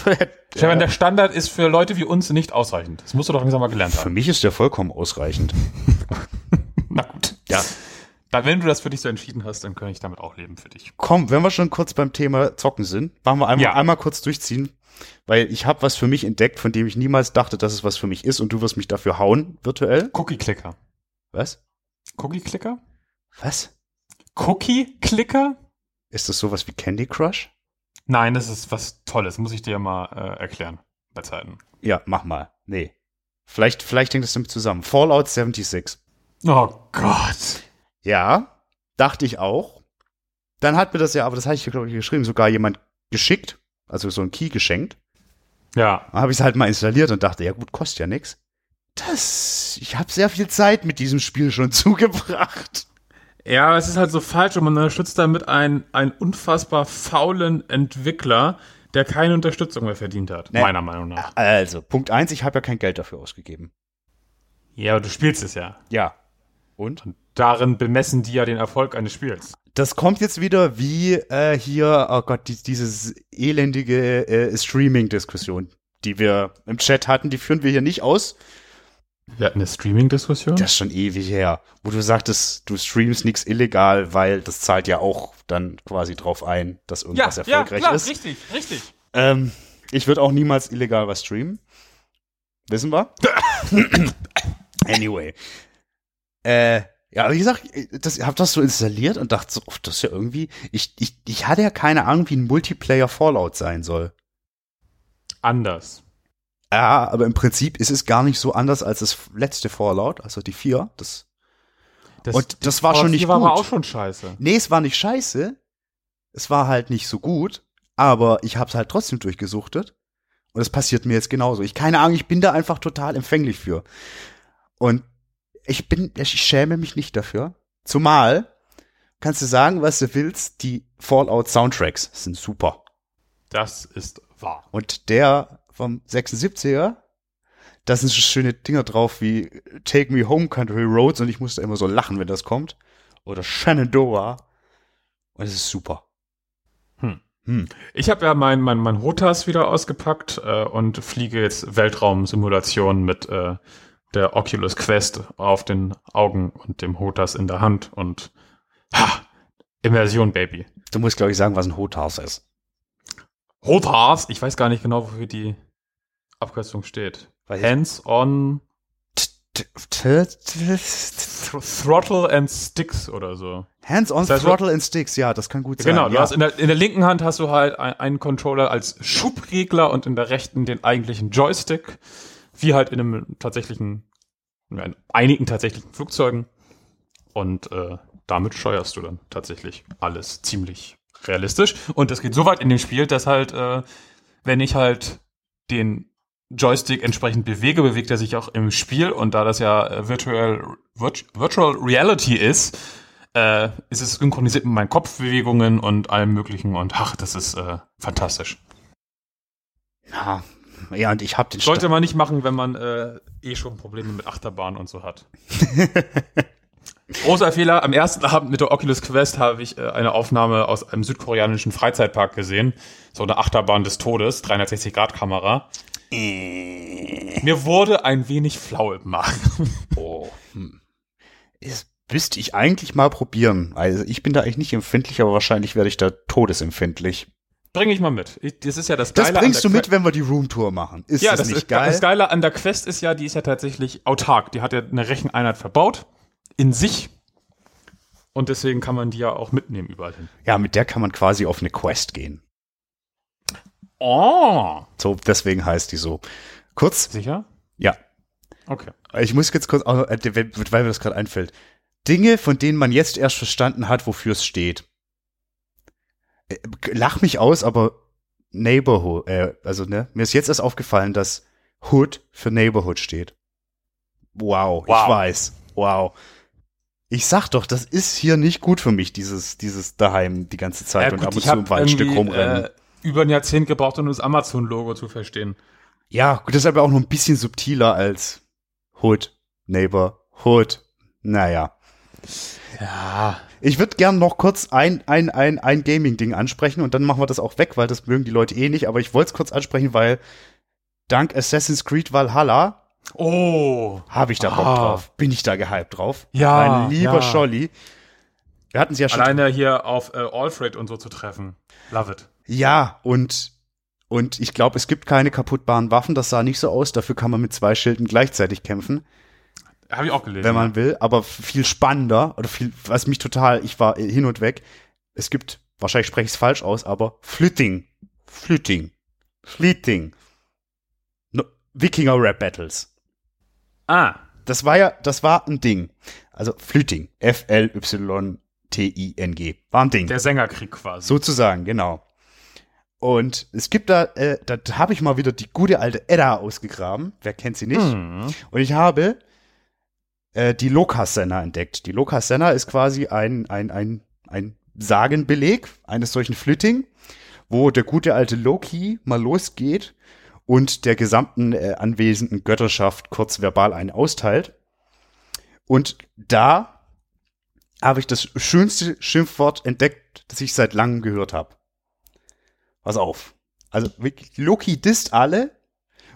Stefan, der Standard ist für Leute wie uns nicht ausreichend. Das musst du doch langsam mal gelernt Für haben. mich ist der vollkommen ausreichend. Na gut. Ja. Dann, wenn du das für dich so entschieden hast, dann kann ich damit auch leben für dich. Komm, wenn wir schon kurz beim Thema Zocken sind, machen wir einmal, Ja. einmal kurz durchziehen, weil ich habe was für mich entdeckt, von dem ich niemals dachte, dass es was für mich ist und du wirst mich dafür hauen, virtuell. Cookie-Clicker. Was? Cookie-Clicker? Was? Cookie-Clicker? Ist das sowas wie Candy Crush? Nein, das ist was Tolles. Muss ich dir mal äh, erklären. Bei Zeiten. Ja, mach mal. Nee. Vielleicht, vielleicht hängt das damit zusammen. Fallout 76. Oh Gott. Ja, dachte ich auch. Dann hat mir das ja, aber das hatte ich, glaube ich, geschrieben, sogar jemand geschickt, also so ein Key geschenkt. Ja. Dann habe ich es halt mal installiert und dachte, ja gut, kostet ja nix. Das, ich habe sehr viel Zeit mit diesem Spiel schon zugebracht. Ja, es ist halt so falsch und man unterstützt damit einen, einen unfassbar faulen Entwickler, der keine Unterstützung mehr verdient hat. Nee. Meiner Meinung nach. Also, Punkt eins, ich habe ja kein Geld dafür ausgegeben. Ja, aber du spielst es ja. Ja. Und? Darin bemessen die ja den Erfolg eines Spiels. Das kommt jetzt wieder wie äh, hier, oh Gott, die, dieses elendige äh, Streaming-Diskussion, die wir im Chat hatten, die führen wir hier nicht aus. Wir hatten eine Streaming-Diskussion. Das ist schon ewig her, wo du sagtest, du streamst nichts illegal, weil das zahlt ja auch dann quasi drauf ein, dass irgendwas erfolgreich ist. richtig, richtig. Ähm, ich würde auch niemals illegal was streamen. Wissen wir? anyway. Äh, ja, wie gesagt, das, ich habe das so installiert und dachte so, oh, das ist ja irgendwie, ich, ich, ich hatte ja keine Ahnung, wie ein Multiplayer Fallout sein soll. Anders. Ja, aber im Prinzip ist es gar nicht so anders als das letzte Fallout, also die vier. Das, Das, Und das war schon nicht war gut. auch schon scheiße. nee, es war nicht scheiße. Es war halt nicht so gut, aber ich habe es halt trotzdem durchgesuchtet. Und es passiert mir jetzt genauso. Ich keine Ahnung, ich bin da einfach total empfänglich für. Und ich bin, ich schäme mich nicht dafür. Zumal, kannst du sagen, was du willst, die Fallout Soundtracks sind super. Das ist wahr. Und der vom 76er, da sind so schöne Dinger drauf wie Take Me Home Country Roads und ich musste immer so lachen, wenn das kommt. Oder Shenandoah. Und es ist super. Hm. Hm. Ich habe ja mein, mein, mein Hotas wieder ausgepackt äh, und fliege jetzt Weltraumsimulation mit äh, der Oculus Quest auf den Augen und dem Hotas in der Hand und ha, Immersion, Baby. Du musst, glaube ich, sagen, was ein Hotas ist. Hotas, ich weiß gar nicht genau, wofür die Abkürzung steht. Hands Throttle and Sticks oder so. on Das heißt, Throttle and Sticks, ja, das kann gut sein. Genau, du ja. hast in der, in der linken Hand hast du halt ein- einen Controller als Schubregler und in der rechten den eigentlichen Joystick, wie halt in einem tatsächlichen, in einigen tatsächlichen Flugzeugen. Und äh, damit steuerst du dann tatsächlich alles ziemlich realistisch. Und das geht so weit in dem Spiel, dass halt, äh, wenn ich halt den Joystick entsprechend bewege, bewegt er sich auch im Spiel. Und da das ja äh, Virtual, Virt Virtual Reality ist, äh, ist es synchronisiert mit meinen Kopfbewegungen und allem möglichen und ach, das ist äh, fantastisch. ja. ja, und ich habe den Sollte man nicht machen, wenn man äh, eh schon Probleme mit Achterbahn und so hat. Großer Fehler, am ersten Abend mit der Oculus Quest habe ich äh, eine Aufnahme aus einem südkoreanischen Freizeitpark gesehen. So eine Achterbahn des Todes, 360-Grad-Kamera. Mir wurde ein wenig flau im Magen. Oh, hm. Das müsste ich eigentlich mal probieren. Also ich bin da eigentlich nicht empfindlich, aber wahrscheinlich werde ich da todesempfindlich. Bring ich mal mit. Ich, das ist ja das Das Geile an bringst du mit, wenn wir die Roomtour machen. Ist Ja, das, das, nicht ist, geil? das Geile an der Quest ist ja, die ist ja tatsächlich autark. Die hat ja eine Recheneinheit verbaut in sich. Und deswegen kann man die ja auch mitnehmen überall hin. Ja, mit der kann man quasi auf eine Quest gehen. Oh. So, deswegen heißt die so. Kurz, Sicher? ja. Okay. Ich muss jetzt kurz, äh, weil mir das gerade einfällt. Dinge, von denen man jetzt erst verstanden hat, wofür es steht. Äh, Lach mich aus, aber Neighborhood, äh, also ne, mir ist jetzt erst aufgefallen, dass Hood für Neighborhood steht. Wow, Wow. ich weiß. Wow. Ich sag doch, das ist hier nicht gut für mich, dieses, dieses daheim die ganze Zeit und ab und zu im Waldstück rumrennen. Äh, über ein Jahrzehnt gebraucht, um das Amazon-Logo zu verstehen. Ja, gut, das ist aber auch noch ein bisschen subtiler als Hood, Neighbor, Hood. Naja. Ja. Ich würde gern noch kurz ein, ein, ein, ein Gaming-Ding ansprechen und dann machen wir das auch weg, weil das mögen die Leute eh nicht. Aber ich wollte es kurz ansprechen, weil dank Assassin's Creed Valhalla Oh. habe ich da Bock Ah. drauf. Bin ich da gehypt drauf. Ja, Mein lieber ja. Scholli. Wir hatten es ja schon. Alleine hier auf äh, Alfred und so zu treffen. Love it. Ja, und, und ich glaube, es gibt keine kaputtbaren Waffen. Das sah nicht so aus. Dafür kann man mit zwei Schilden gleichzeitig kämpfen, Habe ich auch gelesen. wenn man will. Aber viel spannender oder viel, was mich total, ich war hin und weg. Es gibt, wahrscheinlich spreche ich es falsch aus, aber Flitting. Flitting. Fleeting. No, Wikinger Rap Battles. ah. Das war ja, das war ein Ding. Also Flüting. F-L-Y-T-I-N-G. War ein Ding. Der Sängerkrieg quasi. Sozusagen, genau. Und es gibt da, äh, da habe ich mal wieder die gute alte Edda ausgegraben. Wer kennt sie nicht? Mhm. Und ich habe äh, die Lokas-Senna entdeckt. Die Lokas-Senna ist quasi ein, ein, ein, ein Sagenbeleg eines solchen Flitting, wo der gute alte Loki mal losgeht und der gesamten äh, anwesenden Götterschaft kurz verbal einen austeilt. Und da habe ich das schönste Schimpfwort entdeckt, das ich seit langem gehört habe. Pass auf. Also Loki disst alle,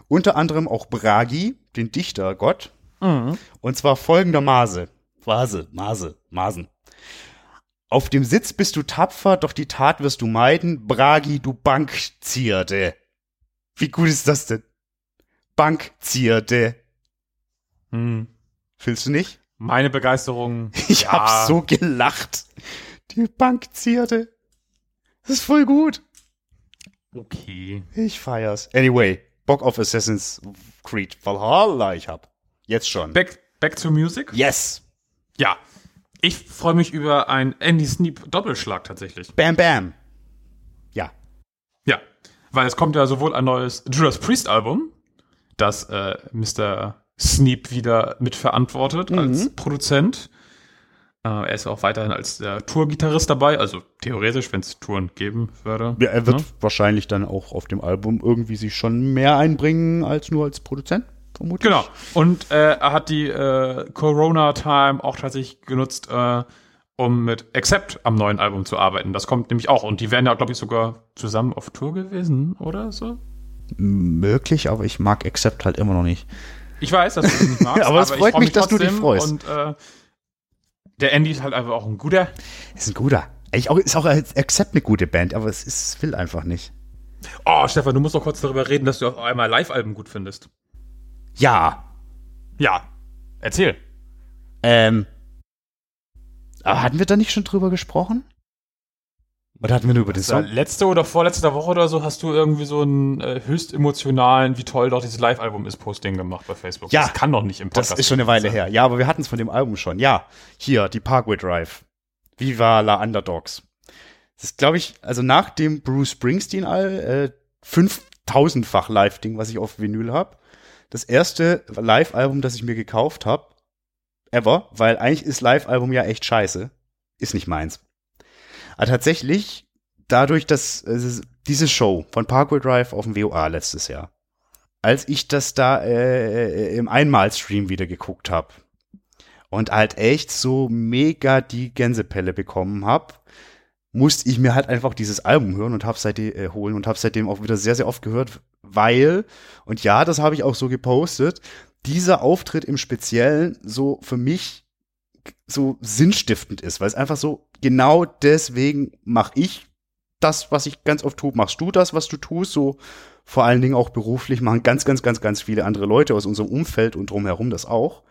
unter anderem auch Bragi, den Dichtergott, Mhm. und zwar folgendermaßen. Vase, Mase, Masen. Auf dem Sitz bist du tapfer, doch die Tat wirst du meiden. Bragi, du Bankzierde. Wie gut ist das denn? Bankzierde. Mhm. Fühlst du nicht? Meine Begeisterung. Ich Ja. hab so gelacht. Die Bankzierde. Das ist voll gut. Okay. Ich feier's. Anyway, Bock auf Assassin's Creed Valhalla ich hab. Jetzt schon. Back, back to music? yes. Ja. Ich freue mich über ein Andy Sneap Doppelschlag tatsächlich. Bam, bam. Ja. Ja. Weil es kommt ja sowohl ein neues Judas Priest Album, das äh, Mr. Sneap wieder mitverantwortet als Produzent. Äh, er ist auch weiterhin als der Tourgitarrist dabei, also theoretisch, wenn es Touren geben würde. Ja, er wird Ne? wahrscheinlich dann auch auf dem Album irgendwie sich schon mehr einbringen als nur als Produzent, vermutlich. Genau. Und äh, er hat die äh, Corona-Time auch tatsächlich genutzt, äh, um mit Accept am neuen Album zu arbeiten. Das kommt nämlich auch. Und die wären ja, glaube ich, sogar zusammen auf Tour gewesen oder so. Möglich, aber ich mag Accept halt immer noch nicht. Ich weiß, dass du das nicht magst. Aber es ich freut freu mich, dass du dich freust. Und äh, der Andy ist halt einfach auch ein guter. Ist ein guter. Ich auch, ist auch als Accept eine gute Band, aber es ist, will einfach nicht. Oh, Stefan, du musst doch kurz darüber reden, dass du auf einmal Live-Alben gut findest. Ja. Ja. Erzähl. Ähm. Aber hatten wir da nicht schon drüber gesprochen? Oder hatten wir nur über den Das Song? letzte oder vorletzte Woche oder so hast du irgendwie so einen äh, höchst emotionalen, wie toll doch dieses Live-Album ist, Posting gemacht bei Facebook. Ja. Das kann doch nicht im Das Podcast ist schon eine Weile sein. her. Ja, aber wir hatten es von dem Album schon. Ja, hier, die Parkway Drive. Viva la Underdogs. Das ist, glaube ich, also nach dem Bruce Springsteen äh, 5000-fach Live-Ding, was ich auf Vinyl habe. Das erste Live-Album, das ich mir gekauft habe, ever, weil eigentlich ist Live-Album ja echt scheiße. Ist nicht meins. Aber tatsächlich, dadurch, dass äh, diese Show von Parkway Drive auf dem WOA letztes Jahr, als ich das da äh, im Einmalstream wieder geguckt habe und halt echt so mega die Gänsepelle bekommen habe, musste ich mir halt einfach dieses Album hören und habe seitdem äh, holen und habe seitdem auch wieder sehr sehr oft gehört, weil und ja, das habe ich auch so gepostet, dieser Auftritt im Speziellen so für mich so sinnstiftend ist, weil es einfach so genau deswegen mache ich das, was ich ganz oft tue, machst du das, was du tust, so vor allen Dingen auch beruflich machen ganz, ganz, ganz, ganz viele andere Leute aus unserem Umfeld und drumherum das auch.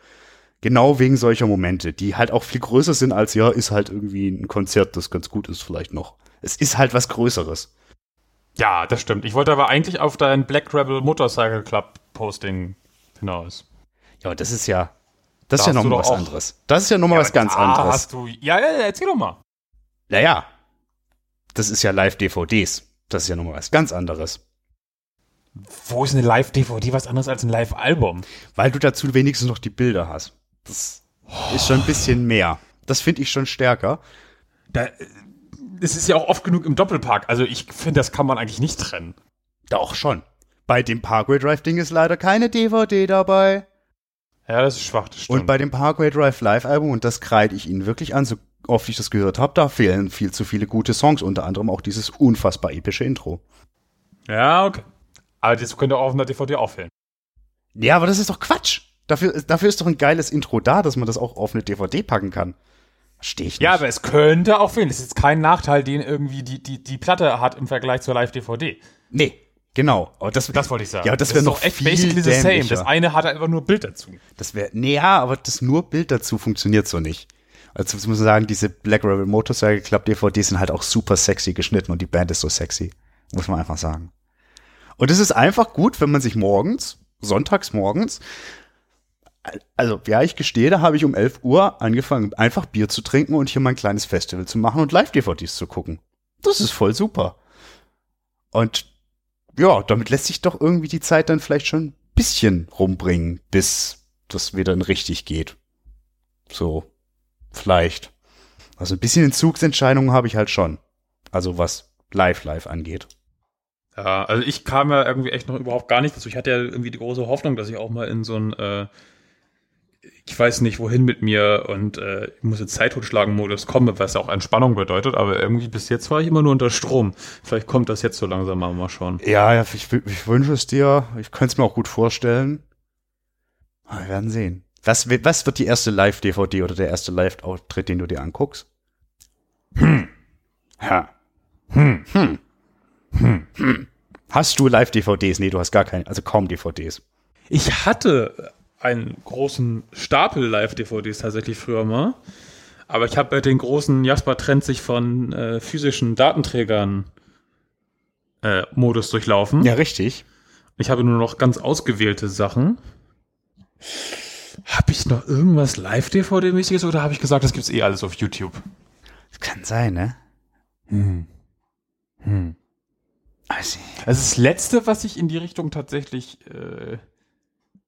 Genau wegen solcher Momente, die halt auch viel größer sind als, ja, ist halt irgendwie ein Konzert, das ganz gut ist vielleicht noch. Es ist halt was Größeres. Ja, das stimmt. Ich wollte aber eigentlich auf dein Black Rebel Motorcycle Club Posting hinaus. Ja, das ist ja, das ist ja nochmal was anderes. Das ist ja nochmal was ganz anderes. Hast du, ja, ja, erzähl doch mal. Naja, das ist ja Live-DVDs. Das ist ja nochmal was ganz anderes. Wo ist eine Live-DVD was anderes als ein Live-Album? Weil du dazu wenigstens noch die Bilder hast. Das ist schon ein bisschen mehr. Das finde ich schon stärker. Da, äh, es ist ja auch oft genug im Doppelpark. Also ich finde, das kann man eigentlich nicht trennen. Doch schon. Bei dem Parkway Drive Ding ist leider keine DVD dabei. Ja, das ist schwach, das stimmt. Und bei dem Parkway Drive Live Album, und das kreide ich ihnen wirklich an, so oft ich das gehört habe, da fehlen viel zu viele gute Songs, unter anderem auch dieses unfassbar epische Intro. ja, okay. Aber das könnte auch auf einer DVD auffällen. Ja, aber das ist doch Quatsch. Dafür, dafür ist doch ein geiles Intro da, dass man das auch auf eine DVD packen kann. Verstehe ich nicht. Ja, aber es könnte auch fehlen. Das ist jetzt kein Nachteil, den irgendwie die, die, die Platte hat im Vergleich zur Live-DVD. nee, genau. Aber das, Das wollte ich sagen. Ja, das wäre noch doch echt viel basically the same. Das eine hat einfach nur Bild dazu. Das wäre, nee, ja, aber das nur Bild dazu funktioniert so nicht. Also muss man sagen, diese Black Rebel Motorcycle Club DVDs sind halt auch super sexy geschnitten und die Band ist so sexy. Muss man einfach sagen. Und es ist einfach gut, wenn man sich morgens, sonntags morgens, also ja, ich gestehe, da habe ich um 11 Uhr angefangen, einfach Bier zu trinken und hier mein kleines Festival zu machen und Live-DVDs zu gucken. Das ist voll super. Und ja, damit lässt sich doch irgendwie die Zeit dann vielleicht schon ein bisschen rumbringen, bis das wieder in richtig geht. So, vielleicht. Also ein bisschen Entzugsentscheidungen habe ich halt schon. Also was Live-Live angeht. Ja, also ich kam ja irgendwie echt noch überhaupt gar nicht dazu. Ich hatte ja irgendwie die große Hoffnung, dass ich auch mal in so ein, äh, ich weiß nicht wohin mit mir und äh, ich muss jetzt Zeit totschlagen-Modus komme, was ja auch Entspannung bedeutet, aber irgendwie bis jetzt war ich immer nur unter Strom. Vielleicht kommt das jetzt so langsam mal, mal schauen. Ja, ja ich, ich wünsche es dir. Ich könnte es mir auch gut vorstellen. Wir werden sehen. Was, wird- was wird die erste Live-DVD oder der erste Live-Auftritt, den du dir anguckst? Hm. Ha. Hm. Hm. Hm. Hast du Live-DVDs? Nee, du hast gar keine, also kaum DVDs. Ich hatte einen großen Stapel Live-DVDs tatsächlich früher mal. Aber ich habe den großen Jasper trennt sich von äh, physischen Datenträgern äh, Modus durchlaufen. Ja, richtig. Ich habe nur noch ganz ausgewählte Sachen. Habe ich noch irgendwas Live-DVD-mäßiges oder habe ich gesagt, das gibt's eh alles auf YouTube? Das kann sein, ne? Hm. Hm. Also, Also das letzte, was ich in die Richtung tatsächlich äh,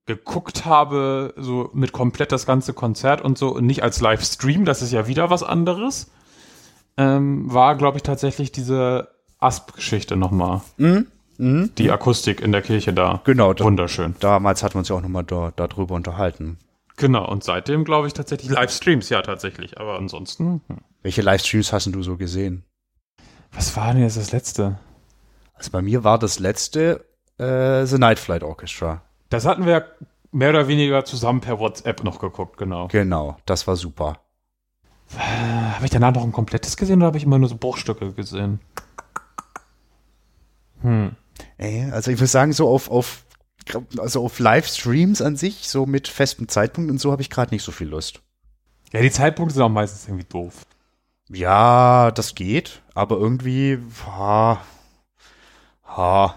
geguckt habe, so mit komplett das ganze Konzert und so, und nicht als Livestream, das ist ja wieder was anderes, ähm, war, glaube ich, tatsächlich diese Asp-Geschichte nochmal. Die Akustik in der Kirche da. Genau, das- Wunderschön. damals hatten wir uns ja auch nochmal da, darüber unterhalten. Genau, und seitdem glaube ich tatsächlich Livestreams, ja tatsächlich. Aber ansonsten, hm. Welche Livestreams hast denn du so gesehen? was war denn jetzt das letzte? Also bei mir war das letzte äh, The Night Flight Orchestra. Das hatten wir mehr oder weniger zusammen per WhatsApp noch geguckt, genau. Genau, das war super. Habe ich danach noch ein komplettes gesehen oder habe ich immer nur so Bruchstücke gesehen? Ey, also ich würde sagen, so auf, auf, also auf Livestreams an sich, so mit festem Zeitpunkt und so habe ich gerade nicht so viel Lust. Ja, die Zeitpunkte sind auch meistens irgendwie doof. Ja, das geht, aber irgendwie, ha, ha,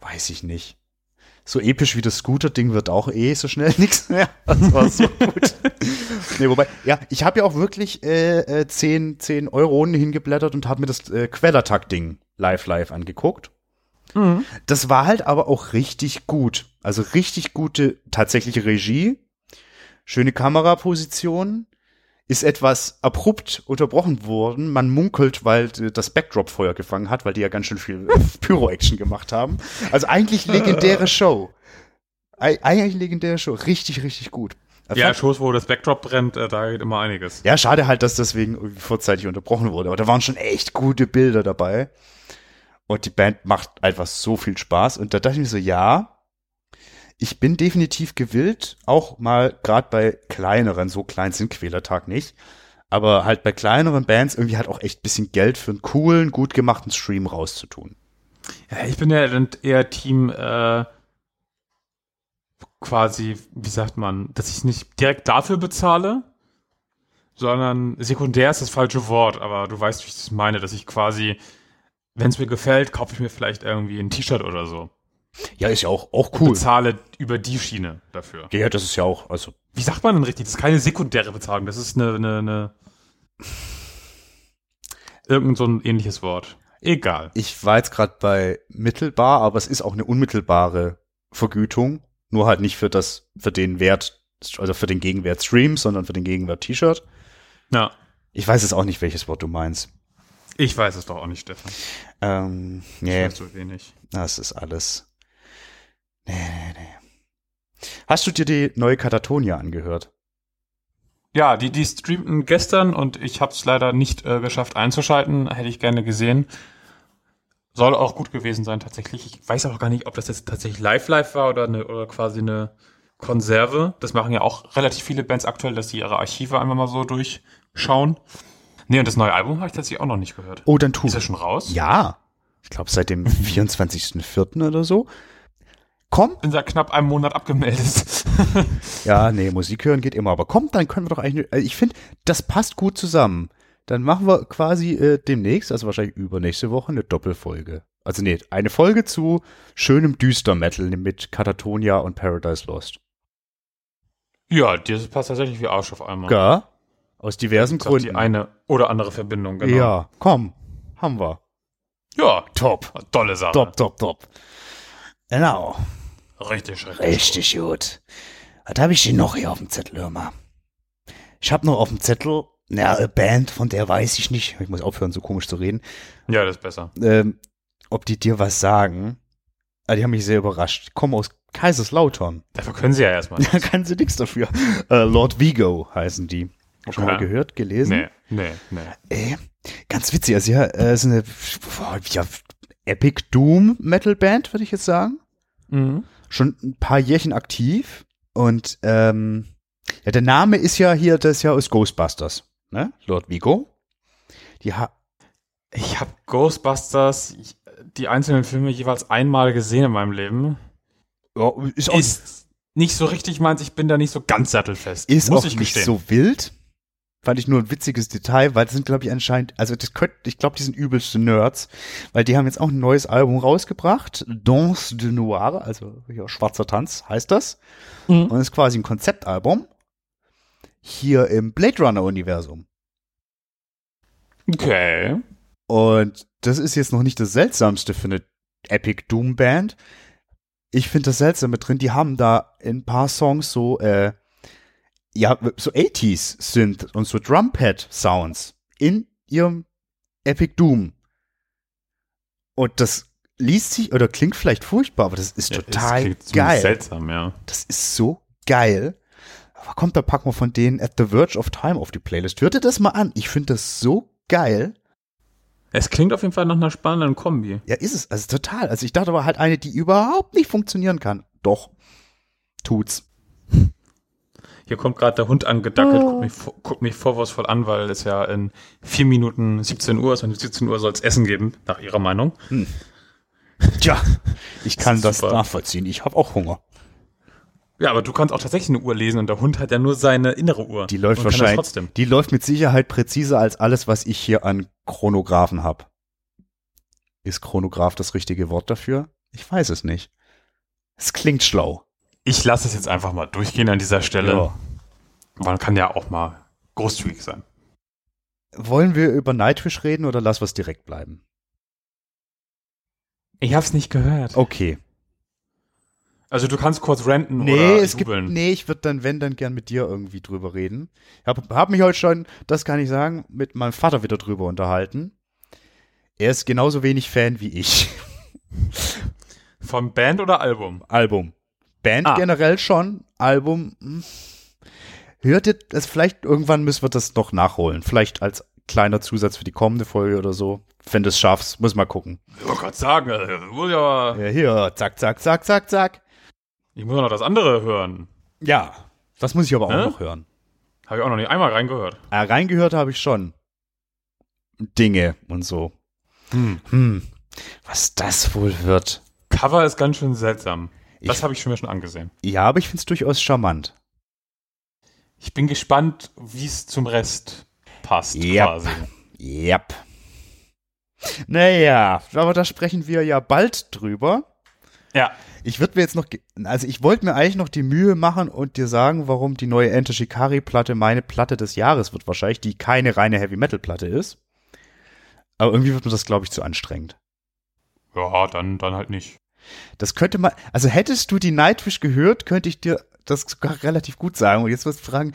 weiß ich nicht. So episch wie das Scooter-Ding wird auch eh so schnell nichts mehr. Das war so gut. nee, wobei, ja, ich habe ja auch wirklich äh, äh, 10, 10 Euro hingeblättert und habe mir das äh, Quellertag-Ding live live angeguckt. Das war halt aber auch richtig gut. Also richtig gute tatsächliche Regie, schöne Kameraposition, ist etwas abrupt unterbrochen worden. Man munkelt, weil äh, das Backdrop Feuer gefangen hat, weil die ja ganz schön viel äh, Pyro-Action gemacht haben. Also eigentlich legendäre Show. Ei- Eigentlich legendäre Show. Richtig, richtig gut. Ja, Shows, wo das Backdrop brennt, äh, da geht immer einiges. ja, schade halt, dass deswegen vorzeitig unterbrochen wurde. Aber da waren schon echt gute Bilder dabei. Und die Band macht einfach so viel Spaß. Und da dachte ich mir so, ja, ich bin definitiv gewillt, auch mal gerade bei kleineren, so klein sind Quälertag nicht, aber halt bei kleineren Bands irgendwie halt auch echt bisschen Geld für einen coolen, gut gemachten Stream rauszutun. Ja, ich bin ja dann eher Team, äh, quasi, wie sagt man, dass ich nicht direkt dafür bezahle, sondern sekundär ist das falsche Wort, aber du weißt, wie ich das meine, dass ich quasi, wenn es mir gefällt, kaufe ich mir vielleicht irgendwie ein T-Shirt oder so. Ja, ist ja auch, auch cool. Bezahle über die Schiene dafür. Ja, das ist ja auch, also Wie sagt man denn richtig? Das ist keine sekundäre Bezahlung, das ist eine, eine, eine irgend so ein ähnliches Wort. Egal. ich war jetzt gerade bei mittelbar, aber es ist auch eine unmittelbare Vergütung, nur halt nicht für das, für den Wert, also für den Gegenwert Stream, sondern für den Gegenwert T-Shirt. Ja. Ich weiß jetzt auch nicht, welches Wort du meinst. Ich weiß es doch auch nicht, Stefan. Ähm, Ich nee, weiß so wenig. das ist alles. Nee, nee, nee. Hast du dir die neue Katatonia angehört? Ja, die, die streamten gestern und ich habe es leider nicht äh, geschafft einzuschalten. Hätte ich gerne gesehen. Soll auch gut gewesen sein tatsächlich. Ich weiß auch gar nicht, ob das jetzt tatsächlich live-live war oder, eine, oder quasi eine Konserve. Das machen ja auch relativ viele Bands aktuell, dass sie ihre Archive einfach mal so durchschauen. Nee, und das neue Album habe ich tatsächlich auch noch nicht gehört. Oh, dann tu. Ist das schon raus? Ja. Ich glaube seit dem 24.04. oder so. Komm. Bin seit knapp einem Monat abgemeldet. Ja, nee, Musik hören geht immer. Aber komm, dann können wir doch eigentlich. Also ich finde, das passt gut zusammen. Dann machen wir quasi äh, demnächst, also wahrscheinlich übernächste Woche, eine Doppelfolge. Also nee, eine Folge zu schönem Düster-Metal mit Katatonia und Paradise Lost. ja, das passt tatsächlich wie Arsch auf einmal. Gar? Aus diversen auch die Gründen. eine oder andere Verbindung, genau. Ja, komm. Haben wir. Ja, Top. tolle Sache. Top, top, top. Genau. Richtig, richtig. Richtig gut. Was habe ich denn noch hier auf dem Zettel, hör mal? Ich habe noch auf dem Zettel, na, eine Band, von der weiß ich nicht. Ich muss aufhören, so komisch zu reden. Ja, das ist besser. Ähm, ob die dir was sagen. Ah, die haben mich sehr überrascht. Die kommen aus Kaiserslautern. Dafür können sie ja erstmal. Da kann sie nichts dafür. Äh, Lord Vigo heißen die. Schon Okay. mal gehört, gelesen? Nee, nee, nee. Äh, ganz witzig. Also ja, äh, ist eine boah, ja, Epic Doom Metal Band, würde ich jetzt sagen. Mhm. Schon ein paar Jährchen aktiv. Und ähm, ja, der Name ist ja hier, das ist ja aus Ghostbusters, ne? Lord Vigo. Die ha Ich habe Ghostbusters, die einzelnen Filme jeweils einmal gesehen in meinem Leben. ja, ist auch, Ist nicht so richtig meins, ich bin da nicht so ganz sattelfest. ist muss auch ich nicht gestehen. so wild. Fand ich nur ein witziges Detail, weil das sind, glaube ich, anscheinend, also das könnte, ich glaube, die sind übelste Nerds, weil die haben jetzt auch ein neues Album rausgebracht, Danse de Noir, also ja, schwarzer Tanz heißt das. Mhm. Und ist quasi ein Konzeptalbum. Hier im Blade Runner Universum. Okay. Und das ist jetzt noch nicht das Seltsamste für eine Epic Doom Band. Ich finde das Seltsame drin, die haben da in ein paar Songs so, äh, ja, so 80s Synth und so Drumpad Sounds in ihrem Epic Doom. Und das liest sich oder klingt vielleicht furchtbar, aber das ist Ja, total zumindest geil. Seltsam, ja. Das ist so geil. Aber kommt, da packen wir von denen At the Verge of Time auf die Playlist. Hört ihr das mal an? Ich finde das so geil. Es klingt auf jeden Fall nach einer spannenden Kombi. Ja, ist es. Also total. Also ich dachte aber halt eine, die überhaupt nicht funktionieren kann. Doch. Tut's. Hier kommt gerade der Hund angedackelt, guckt, mich, guckt mich vorwurfsvoll an, weil es ja in vier Minuten 17 Uhr ist und 17 Uhr soll es Essen geben, nach ihrer Meinung. Tja, ich kann das super. nachvollziehen. Ich habe auch Hunger. Ja, aber du kannst auch tatsächlich eine Uhr lesen und der Hund hat ja nur seine innere Uhr. Die läuft das wahrscheinlich. trotzdem. Die läuft mit Sicherheit präziser als alles, was ich hier an Chronographen habe. Ist Chronograph das richtige Wort dafür? Ich weiß es nicht. Es klingt schlau. Ich lasse es jetzt einfach mal durchgehen an dieser Stelle. Ja. Man kann ja auch mal großzügig sein. Wollen wir über Nightwish reden oder lass was direkt bleiben? Ich hab's nicht gehört. Okay. Also du kannst kurz ranten Nee, oder es gibt, jubeln. nee, ich würde dann, wenn, dann gern mit dir irgendwie drüber reden. Ich hab, hab mich heute schon, das kann ich sagen, mit meinem Vater wieder drüber unterhalten. Er ist genauso wenig Fan wie ich. Von Band oder Album? Album. Band Ah. generell schon, Album. hm. Hört ihr das? Vielleicht irgendwann müssen wir das noch nachholen. Vielleicht als kleiner Zusatz für die kommende Folge oder so. Wenn du es schaffst, muss mal gucken. Ich wollte gerade sagen, muss ich aber, Ja, hier, zack, zack, zack, zack, zack. ich muss noch das andere hören. Ja, das muss ich aber auch Hä? noch hören. Habe ich auch noch nicht einmal reingehört. Ah, reingehört habe ich schon. Dinge und so. Hm. Hm, was das wohl wird. Cover ist ganz schön seltsam. Das habe ich schon mir schon angesehen. Ja, aber ich finde es durchaus charmant. Ich bin gespannt, wie es zum Rest passt, Yep. quasi. Yep. Naja, aber da sprechen wir ja bald drüber. Ja. Ich würde mir jetzt noch, also ich wollte mir eigentlich noch die Mühe machen und dir sagen, warum die neue Enter Shikari Platte meine Platte des Jahres wird wahrscheinlich, die keine reine Heavy Metal Platte ist. Aber irgendwie wird mir das, glaube ich, zu anstrengend. Ja, dann, dann halt nicht. Das könnte man, also hättest du die Nightwish gehört, könnte ich dir das sogar relativ gut sagen. Und jetzt wirst du fragen,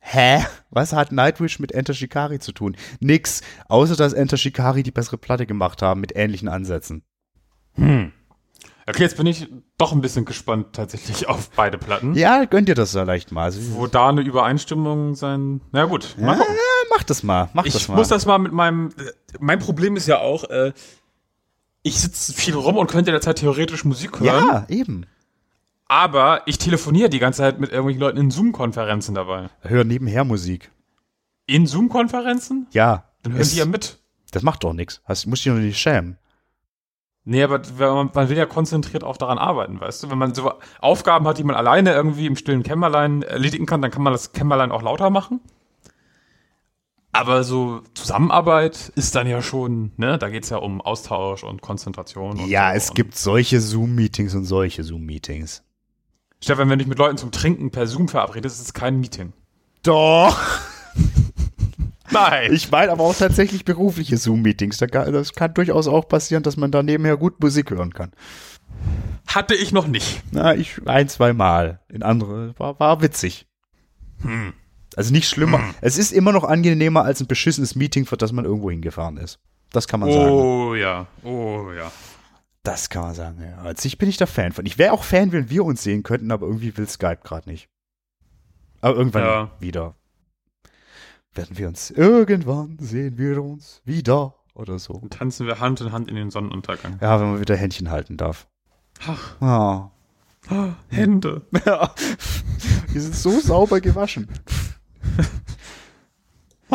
hä? Was hat Nightwish mit Enter Shikari zu tun? Nix, außer dass Enter Shikari die bessere Platte gemacht haben mit ähnlichen Ansätzen. Hm. Okay, jetzt bin ich doch ein bisschen gespannt tatsächlich auf beide Platten. Ja, gönnt ihr das ja leicht mal. Also, Wo da eine Übereinstimmung sein. Na gut, mal ja, gucken. mach das mal, mach das Ich mal. muss das mal mit meinem. äh, Mein Problem ist ja auch, äh, ich sitze viel rum und könnte derzeit theoretisch Musik hören, ja, eben. aber ich telefoniere die ganze Zeit mit irgendwelchen Leuten in Zoom-Konferenzen dabei. Hör nebenher Musik. In Zoom-Konferenzen? Ja. Dann hören es- die ja mit. Das macht doch nichts. Hast, musst dich doch nicht schämen. Nee, aber man will ja konzentriert auch daran arbeiten, weißt du? Wenn man so Aufgaben hat, die man alleine irgendwie im stillen Kämmerlein erledigen kann, dann kann man das Kämmerlein auch lauter machen. Aber so Zusammenarbeit ist dann ja schon, ne, da geht's ja um Austausch und Konzentration. Und Ja, so. es Und gibt solche Zoom-Meetings und solche Zoom-Meetings. Stefan, wenn du dich mit Leuten zum Trinken per Zoom verabredest, ist es kein Meeting. Doch. Nein. Ich meine aber auch tatsächlich berufliche Zoom-Meetings. Das kann durchaus auch passieren, dass man da nebenher gut Musik hören kann. Hatte ich noch nicht. Na, ich ein, zwei Mal. In andere war, war witzig. Also nicht schlimmer. Es ist immer noch angenehmer als ein beschissenes Meeting, für das man irgendwo hingefahren ist. Das kann man sagen. Oh ja, oh ja. Das kann man sagen, ja. An sich bin ich da Fan von. Ich wäre auch Fan, wenn wir uns sehen könnten, aber irgendwie will Skype gerade nicht. Aber irgendwann Ja. wieder. Werden wir uns, irgendwann sehen wir uns wieder oder so. Dann tanzen wir Hand in Hand in den Sonnenuntergang. Ja, wenn man wieder Händchen halten darf. Ach, Ah. Hände. Ja. Die sind so sauber gewaschen.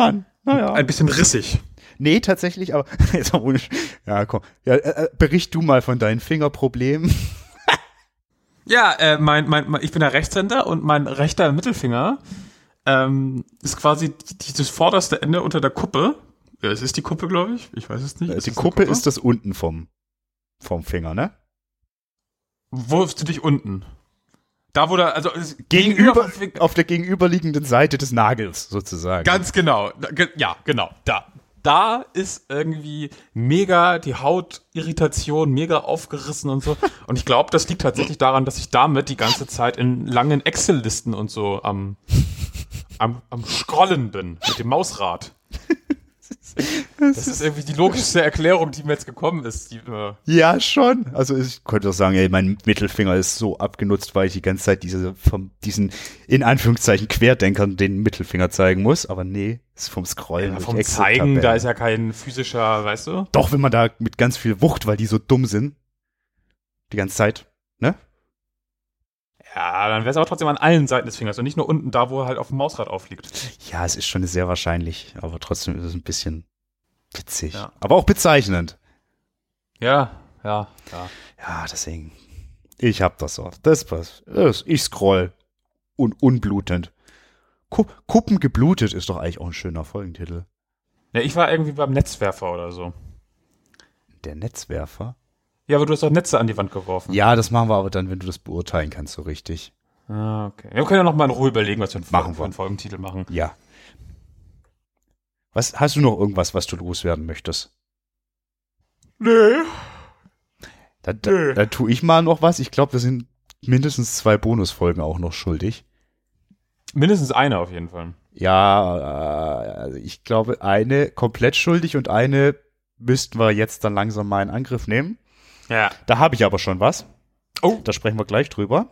Mann, naja. Ein bisschen rissig. Nee, tatsächlich, aber jetzt mal ohne. Ja, komm. Ja, äh, äh, bericht du mal von deinen Fingerproblemen. Ja, äh, mein, mein, mein, ich bin der Rechtshänder und mein rechter Mittelfinger ähm, ist quasi dieses vorderste Ende unter der Kuppe. Ja, es ist die Kuppe, glaube ich. Ich weiß es nicht. Ist Die eine Kuppe ist das unten vom, vom Finger, ne? Wo ist du dich unten? Da, wo da, also Gegenüber, Finger- auf der gegenüberliegenden Seite des Nagels, sozusagen. Ganz genau. Ja, genau. Da. Da ist irgendwie mega die Hautirritation, mega aufgerissen und so. Und ich glaube, das liegt tatsächlich daran, dass ich damit die ganze Zeit in langen Excel-Listen und so am, am, am Scrollen bin mit dem Mausrad. Das ist irgendwie die logischste Erklärung, die mir jetzt gekommen ist. Die, äh, Ja, schon. Also ich könnte auch sagen, ey, mein Mittelfinger ist so abgenutzt, weil ich die ganze Zeit diese, vom, diesen, in Anführungszeichen, Querdenkern den Mittelfinger zeigen muss. Aber nee, ist vom Scrollen. durch vom. Zeigen, da ist ja kein physischer, weißt du? Doch, wenn man da mit ganz viel Wucht, weil die so dumm sind, die ganze Zeit, ne? Ja, dann wäre es aber trotzdem an allen Seiten des Fingers und nicht nur unten da, wo er halt auf dem Mausrad aufliegt. Ja, es ist schon sehr wahrscheinlich, aber trotzdem ist es ein bisschen witzig. Ja. Aber auch bezeichnend. Ja, ja, ja. Ja, deswegen. Ich hab das so. Das passt. Ich scroll. Un unblutend. Ku Kuppen geblutet ist doch eigentlich auch ein schöner Folgentitel. Ja, ich war irgendwie beim Netzwerfer oder so. Der Netzwerfer. Ja, aber du hast doch Netze an die Wand geworfen. Ja, das machen wir aber dann, wenn du das beurteilen kannst, so richtig. Ah, okay. Wir können ja noch mal in Ruhe überlegen, was wir für einen, Machen für wir. einen Folgentitel machen. Ja. Was, hast du noch irgendwas, was du loswerden möchtest? Nee. Da, da, Nö. da tue ich mal noch was. Ich glaube, wir sind mindestens zwei Bonusfolgen auch noch schuldig. Mindestens eine auf jeden Fall. Ja, äh, also ich glaube, eine komplett schuldig und eine müssten wir jetzt dann langsam mal in Angriff nehmen. Ja. Da habe ich aber schon was. Oh. Da sprechen wir gleich drüber.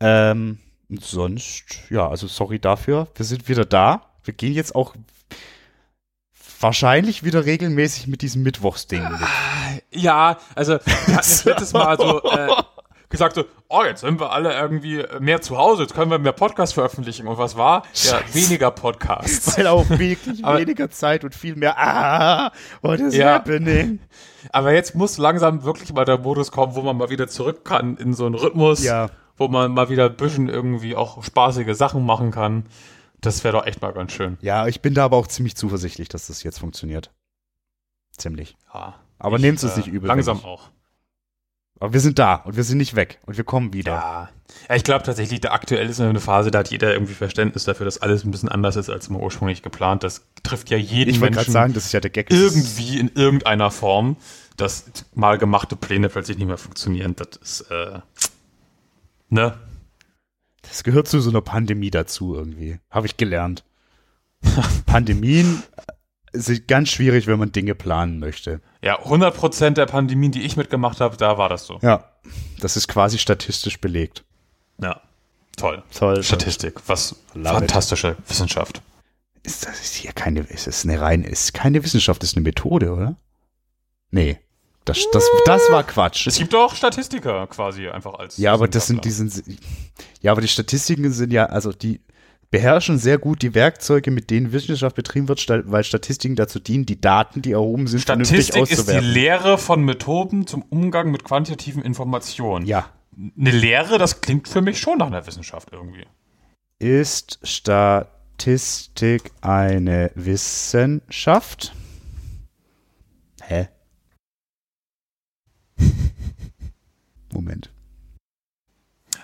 Ähm, und sonst, ja, also sorry dafür. Wir sind wieder da. Wir gehen jetzt auch wahrscheinlich wieder regelmäßig mit diesem Mittwochsding mit. Ja, also wir hatten das letztes Mal so äh, gesagt so, oh, jetzt sind wir alle irgendwie mehr zu Hause, jetzt können wir mehr Podcast veröffentlichen. Und was war? Ja, weniger Podcasts. Weil auch wirklich Aber- weniger Zeit und viel mehr, ah, what is Ja. happening? Aber jetzt muss langsam wirklich mal der Modus kommen, wo man mal wieder zurück kann in so einen Rhythmus, Ja. wo man mal wieder ein bisschen irgendwie auch spaßige Sachen machen kann. Das wäre doch echt mal ganz schön. Ja, ich bin da aber auch ziemlich zuversichtlich, dass das jetzt funktioniert. Ziemlich. Ja, Aber nehmt es nicht übel. Langsam auch. Aber wir sind da und wir sind nicht weg und wir kommen wieder. Ja. ja ich glaube tatsächlich, der aktuell ist eine Phase, da hat jeder irgendwie Verständnis dafür, dass alles ein bisschen anders ist, als man ursprünglich geplant. Das trifft ja jeden ich wollte gerade Menschen sagen, das ist ja der Gag. Irgendwie in irgendeiner Form, dass mal gemachte Pläne plötzlich nicht mehr funktionieren. Das ist, äh, ne? Das gehört zu so einer Pandemie dazu irgendwie. Habe ich gelernt. Pandemien ist ganz schwierig, wenn man Dinge planen möchte. Ja, 100% der Pandemien, die ich mitgemacht habe, da war das so. Ja, das ist quasi statistisch belegt. Ja. Toll. Toll. Statistik. Was Love fantastische Wissenschaft. Ist das ist hier keine, ist es eine rein, ist keine Wissenschaft, ist eine Methode, oder? Nee. Das, das, das war Quatsch. Es gibt auch Statistiker quasi einfach als. Ja, aber das sind, die sind, ja, aber die Statistiken sind ja, also die beherrschen sehr gut die Werkzeuge, mit denen Wissenschaft betrieben wird, weil Statistiken dazu dienen, die Daten, die erhoben sind, vernünftig Statistik ist die auszuwerten. Lehre von Methoden zum Umgang mit quantitativen Informationen. ja. Eine Lehre, das klingt für mich schon nach einer Wissenschaft irgendwie. Ist Statistik eine Wissenschaft? Hä? Moment.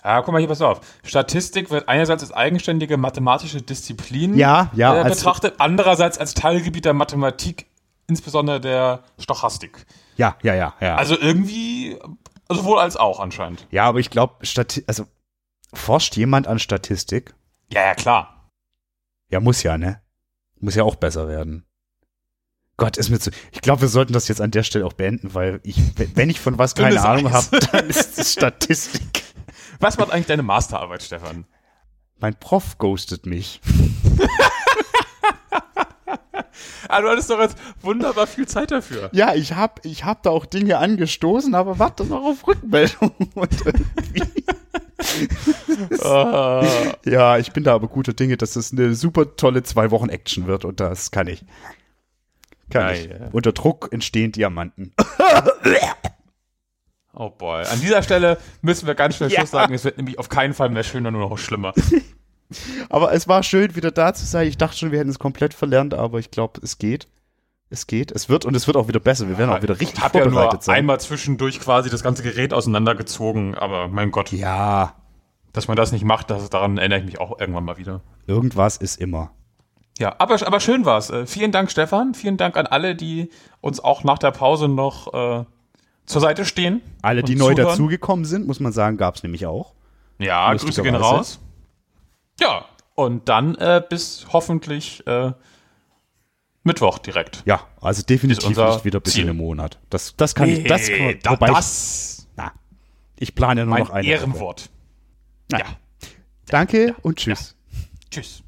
Ja, guck mal hier, pass auf. Statistik wird einerseits als eigenständige mathematische Disziplin Ja, ja, äh, betrachtet, andererseits als Teilgebiet der Mathematik, insbesondere der Stochastik. Ja, ja, ja, ja. Also irgendwie, sowohl als auch anscheinend. ja, aber ich glaube, also forscht jemand an Statistik? Ja, ja, klar. Ja, muss ja, ne? Muss ja auch besser werden. Gott, ist mir zu. Ich glaube, wir sollten das jetzt an der Stelle auch beenden, weil ich, wenn ich von was keine Ahnung habe, dann ist es Statistik. Was macht eigentlich deine Masterarbeit, Stefan? Mein Prof ghostet mich. Ah, du hattest doch jetzt wunderbar viel Zeit dafür. Ja, ich hab, ich hab da auch Dinge angestoßen, aber warte noch auf Rückmeldung. Ah. ja, ich bin da aber guter Dinge, dass es eine super tolle zwei Wochen Action wird und das kann ich. Kann Geil, ich. ja. Unter Druck entstehen Diamanten. Oh boy. An dieser Stelle müssen wir ganz schnell Ja. Schluss sagen. Es wird nämlich auf keinen Fall mehr schöner, nur noch schlimmer. Aber es war schön, wieder da zu sein. Ich dachte schon, wir hätten es komplett verlernt, aber ich glaube, es geht. Es geht. Es wird und es wird auch wieder besser. Wir werden auch wieder richtig Ich habe ja vorbereitet nur sein. einmal zwischendurch quasi das ganze Gerät auseinandergezogen, aber mein Gott, Ja, dass man das nicht macht, das, daran erinnere ich mich auch irgendwann mal wieder. irgendwas ist immer. Ja, aber, aber schön war's. Äh, vielen Dank, Stefan. Vielen Dank an alle, die uns auch nach der Pause noch äh, zur Seite stehen. Alle, die neu zuhören. dazugekommen sind, muss man sagen, gab es nämlich auch. Ja, Grüße gehen raus. Ja, und dann äh, bis hoffentlich äh, Mittwoch direkt. Ja, also definitiv nicht wieder bis Ziel. in einem Monat. Das, das kann ich. Das, Nee, da, wobei das ich, na, ich plane nur mein noch. Woche. Ehrenwort. Na, Ja. Danke und tschüss. Tschüss.